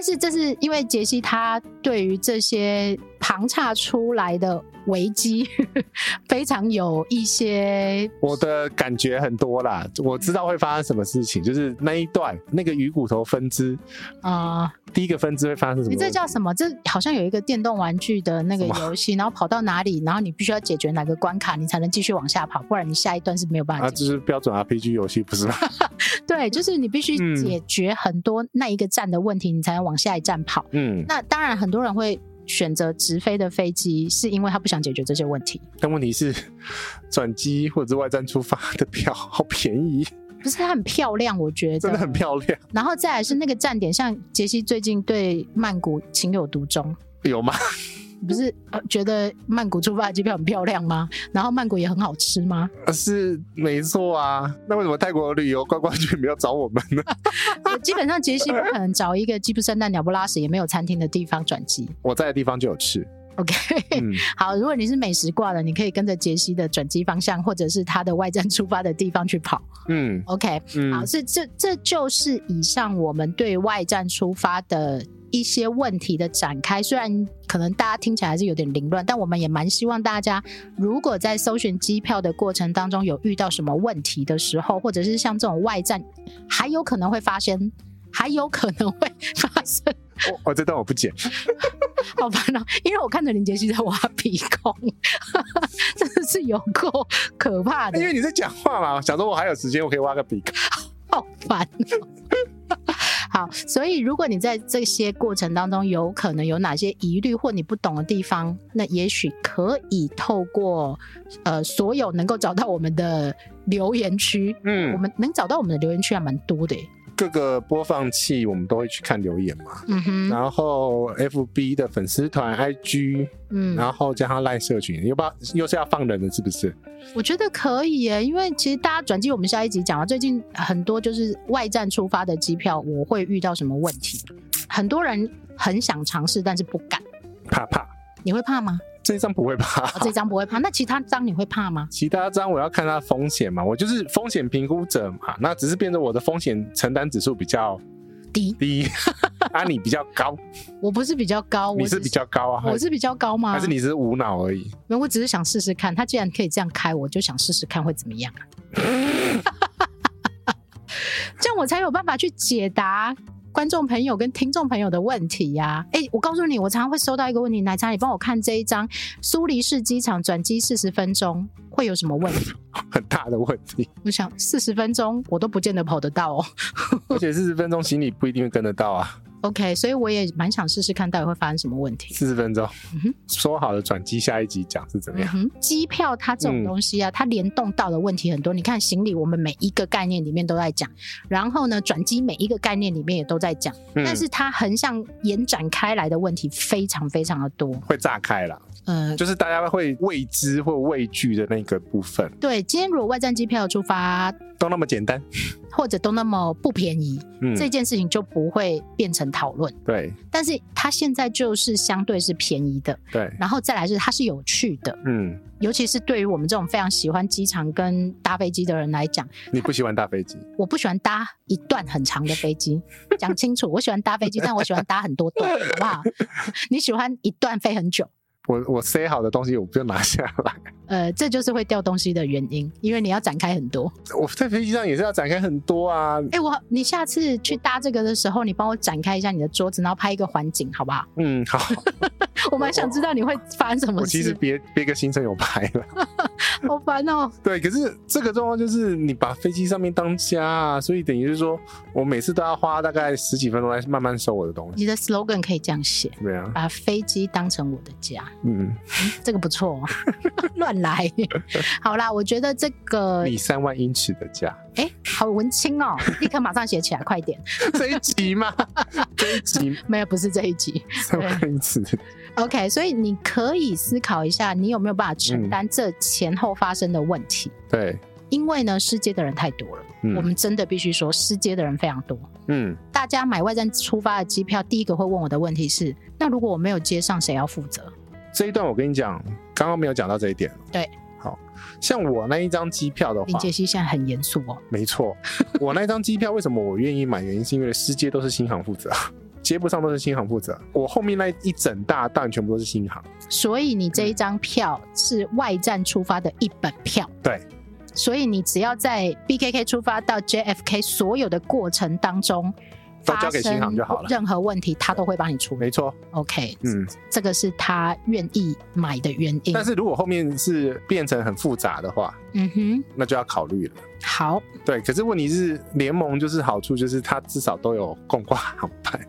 但是这是因为杰西他对于这些旁岔出来的危机非常有一些，我的感觉很多啦。我知道会发生什么事情，就是那一段那个鱼骨头分支啊、呃，第一个分支会发生什么？你这叫什么？这好像有一个电动玩具的那个游戏，然后跑到哪里，然后你必须要解决哪个关卡，你才能继续往下跑，不然你下一段是没有办法。啊，这是标准 RPG 游戏，不是吗？对，就是你必须解决很多那一个站的问题，你才能往下一站跑。嗯，那当然很多人会选择直飞的飞机，是因为他不想解决这些问题。但问题是，转机或者是外站出发的票好便宜，不是它很漂亮，我觉得真的很漂亮。然后再来是那个站点，像杰西最近对曼谷情有独钟，有吗？不是觉得曼谷出发的机票很漂亮吗？然后曼谷也很好吃吗？是没错啊。那为什么泰国旅游观光局没有找我们呢？基本上杰西不可能找一个鸡不生蛋、鸟不拉屎、也没有餐厅的地方转机。我在的地方就有吃。OK，、嗯、好。如果你是美食挂的，你可以跟着杰西的转机方向，或者是他的外站出发的地方去跑。嗯，OK，嗯，好，是这这就是以上我们对外站出发的。一些问题的展开，虽然可能大家听起来还是有点凌乱，但我们也蛮希望大家，如果在搜寻机票的过程当中有遇到什么问题的时候，或者是像这种外站，还有可能会发生，还有可能会发生。我、哦、这段我不剪，好烦恼，因为我看着林杰西在挖鼻孔，真的是有够可怕的。因为你在讲话嘛，想说我还有时间，我可以挖个鼻孔，好烦恼。好，所以如果你在这些过程当中有可能有哪些疑虑或你不懂的地方，那也许可以透过呃所有能够找到我们的留言区，嗯，我们能找到我们的留言区还蛮多的。各个播放器我们都会去看留言嘛，嗯哼，然后 FB 的粉丝团、IG，嗯，然后加上 LINE 社群，又不又是要放人的，是不是？我觉得可以耶，因为其实大家转机，我们下一集讲了，最近很多就是外站出发的机票，我会遇到什么问题？很多人很想尝试，但是不敢，怕怕，你会怕吗？这张不会怕，哦，这张不会怕。那其他张你会怕吗？其他张我要看它风险嘛，我就是风险评估者嘛。那只是变成我的风险承担指数比较低低，啊，你比较高。我不是比较高，你是比较高啊？我是比较高吗？还是你是无脑而已？没有，我只是想试试看。他既然可以这样开，我就想试试看会怎么样啊？这样我才有办法去解答。观众朋友跟听众朋友的问题呀、啊，哎、欸，我告诉你，我常常会收到一个问题，奶茶，你帮我看这一张苏黎世机场转机四十分钟会有什么问题？很大的问题。我想四十分钟我都不见得跑得到哦，而且四十分钟行李不一定会跟得到啊。OK，所以我也蛮想试试看到底会发生什么问题。四十分钟，嗯，说好的转机下一集讲是怎么样？嗯、机票它这种东西啊、嗯，它联动到的问题很多。你看行李，我们每一个概念里面都在讲，然后呢，转机每一个概念里面也都在讲、嗯，但是它横向延展开来的问题非常非常的多，会炸开了。嗯，就是大家会未知或畏惧的那个部分。对，今天如果外站机票出发都那么简单，或者都那么不便宜，嗯，这件事情就不会变成讨论。对，但是它现在就是相对是便宜的，对，然后再来是它是有趣的，嗯，尤其是对于我们这种非常喜欢机场跟搭飞机的人来讲，你不喜欢搭飞机？我不喜欢搭一段很长的飞机，讲清楚，我喜欢搭飞机，但我喜欢搭很多段，好不好？你喜欢一段飞很久？我我塞好的东西我不用拿下来，呃，这就是会掉东西的原因，因为你要展开很多。我在飞机上也是要展开很多啊。哎、欸，我你下次去搭这个的时候，你帮我展开一下你的桌子，然后拍一个环境，好不好？嗯，好。我蛮想知道你会发生什么事。我其实别别个行程有拍了，好烦哦。对，可是这个状况就是你把飞机上面当家啊，所以等于是说我每次都要花大概十几分钟来慢慢收我的东西。你的 slogan 可以这样写，对啊，把飞机当成我的家。嗯，嗯，这个不错，乱来。好啦，我觉得这个你三万英尺的家，哎、欸，好文青哦，立刻马上写起来，快点。这一集吗？这一集没有，不是这一集。三万英尺。OK，所以你可以思考一下，你有没有办法承担这前后发生的问题？嗯、对，因为呢，失接的人太多了，嗯、我们真的必须说，失接的人非常多。嗯，大家买外站出发的机票，第一个会问我的问题是：那如果我没有接上，谁要负责？这一段我跟你讲，刚刚没有讲到这一点。对，好像我那一张机票的话，林杰西现在很严肃哦。没错，我那一张机票为什么我愿意买？原因是因为世界都是新航负责。接不上都是新航负责，我后面那一整大段全部都是新航，所以你这一张票是外站出发的一本票。对，所以你只要在 BKK 出发到 JFK 所有的过程当中，都交给新航就好了。任何问题他都会帮你处理。没错，OK，嗯，这个是他愿意买的原因。但是如果后面是变成很复杂的话，嗯哼，那就要考虑了。好，对，可是问题是联盟就是好处就是它至少都有共挂航班。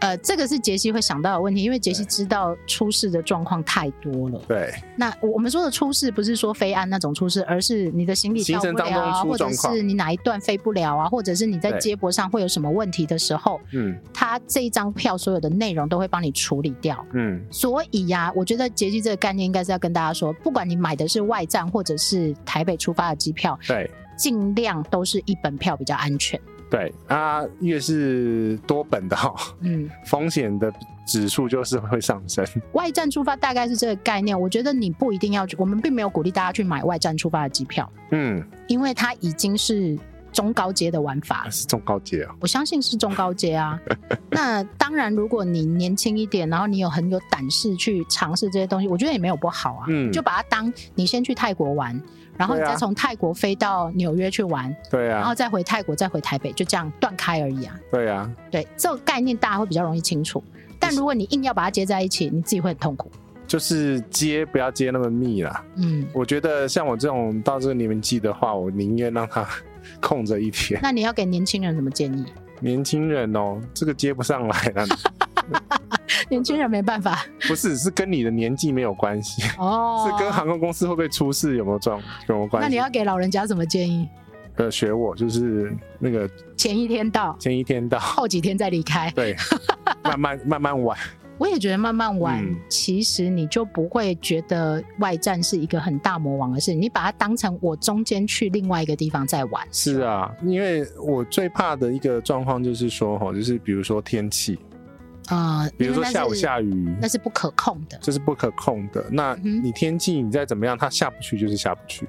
呃，这个是杰西会想到的问题，因为杰西知道出事的状况太多了。对，那我们说的出事不是说飞安那种出事，而是你的行李到不了啊，或者是你哪一段飞不了啊，或者是你在接驳上会有什么问题的时候，嗯，他这一张票所有的内容都会帮你处理掉。嗯，所以呀、啊，我觉得杰西这个概念应该是要跟大家说，不管你买的是外站或者是台北出发的机票，对，尽量都是一本票比较安全。对。啊，越是多本的哈，嗯，风险的指数就是会上升。外站出发大概是这个概念，我觉得你不一定要去，我们并没有鼓励大家去买外站出发的机票，嗯，因为它已经是中高阶的玩法，是中高阶啊，我相信是中高阶啊。那当然，如果你年轻一点，然后你有很有胆识去尝试这些东西，我觉得也没有不好啊，嗯，就把它当你先去泰国玩。然后你再从泰国飞到纽约去玩，对啊，然后再回泰国，再回台北，就这样断开而已啊。对啊，对，这个概念大家会比较容易清楚。但如果你硬要把它接在一起，你自己会很痛苦。就是接不要接那么密啦。嗯，我觉得像我这种到这个年纪的话，我宁愿让它 空着一天。那你要给年轻人什么建议？年轻人哦，这个接不上来了。年轻人没办法，不是，是跟你的年纪没有关系哦，是跟航空公司会不会出事有没有状有没有关系？那你要给老人家什么建议？呃，学我就是那个前一天到，前一天到，后几天再离开，对，慢慢慢慢玩。我也觉得慢慢玩，嗯，其实你就不会觉得外站是一个很大魔王的事，你把它当成我中间去另外一个地方在玩。是啊，因为我最怕的一个状况就是说，哈，就是比如说天气。啊、呃，比如说下午下雨，那是不可控的，这是不可控的。那你天气你再怎么样，它下不去就是下不去。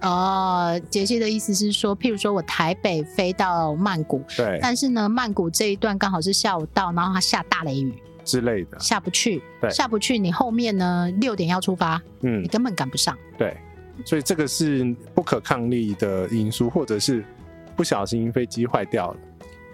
哦，杰西的意思是说，譬如说我台北飞到曼谷，对，但是呢，曼谷这一段刚好是下午到，然后它下大雷雨之类的，下不去，对，下不去。你后面呢六点要出发，嗯，你根本赶不上。对，所以这个是不可抗力的因素，或者是不小心飞机坏掉了。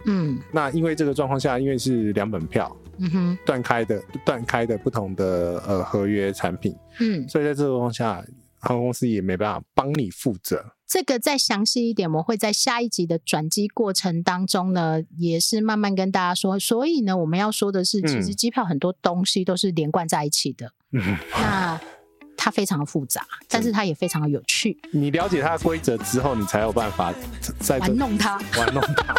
嗯，那因为这个状况下，因为是两本票，嗯哼，断开的断开的不同的呃合约产品，嗯，所以在这个状况下，航空公司也没办法帮你负责。这个再详细一点，我会在下一集的转机过程当中呢，也是慢慢跟大家说。所以呢，我们要说的是，其实机票很多东西都是连贯在一起的。嗯，那它非常的复杂，但是它也非常的有趣。你了解它的规则之后，你才有办法在玩弄它，玩弄它。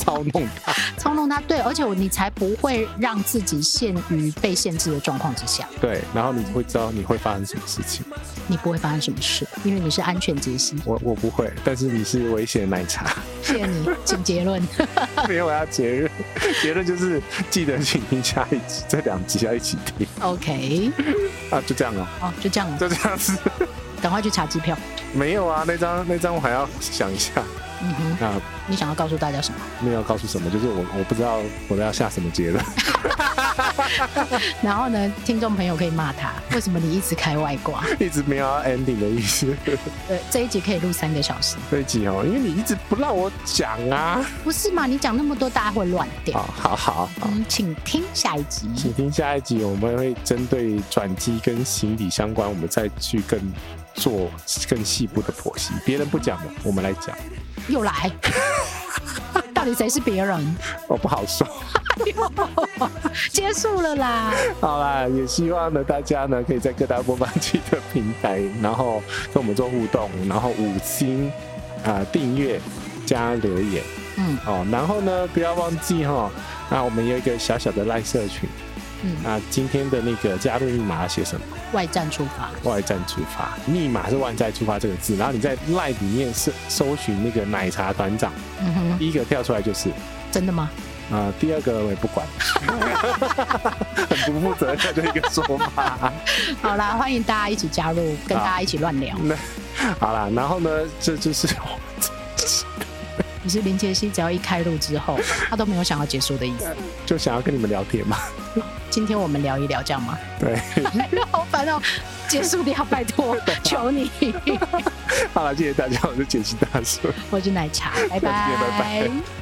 操弄他，操弄他，对，而且你才不会让自己陷于被限制的状况之下。对，然后你会知道你会发生什么事情。你不会发生什么事，因为你是安全杰西。我我不会，但是你是危险奶茶。谢谢你，请结论。没有，我要结论。结论就是记得请听下一集，这两集要一起听。OK。啊，就这样哦。哦，就这样。就这样子。赶快去查机票。没有啊，那张那张我还要想一下。嗯哼。那你想要告诉大家什么？没有告诉什么，就是我我不知道我都要下什么结论。然后呢，听众朋友可以骂他，为什么你一直开外挂，一直没有要 ending 的意思。对，这一集可以录三个小时。这一集哦，因为你一直不让我讲啊。不是嘛？你讲那么多，大家会乱掉。好好好，嗯，请听下一集。请听下一集，我们会针对转机跟行李相关，我们再去更做更细部的剖析。别人不讲的，我们来讲。又来。到底谁是别人？我不好说。结束了啦。好啦，也希望呢，大家呢可以在各大播放器的平台，然后跟我们做互动，然后五星啊订阅加留言。嗯，哦，然后呢，不要忘记哈、哦，那我们有一个小小的赖社群。嗯，那今天的那个加入密码要写什么？外站出发。外站出发，密码是外站出发这个字，然后你在 line 里面搜搜寻那个奶茶团长，嗯哼，第一个跳出来就是。真的吗？啊、呃，第二个我也不管，很不负责任的一个说法。好啦，欢迎大家一起加入，跟大家一起乱聊。那好啦，然后呢，这就是。你是林杰西，只要一开录之后，他都没有想要结束的意思，就想要跟你们聊天嘛。今天我们聊一聊，这样吗？对。好烦哦，结束掉，拜托，求你。好了，谢谢大家，我是杰西大叔，我是奶茶，拜拜。拜拜。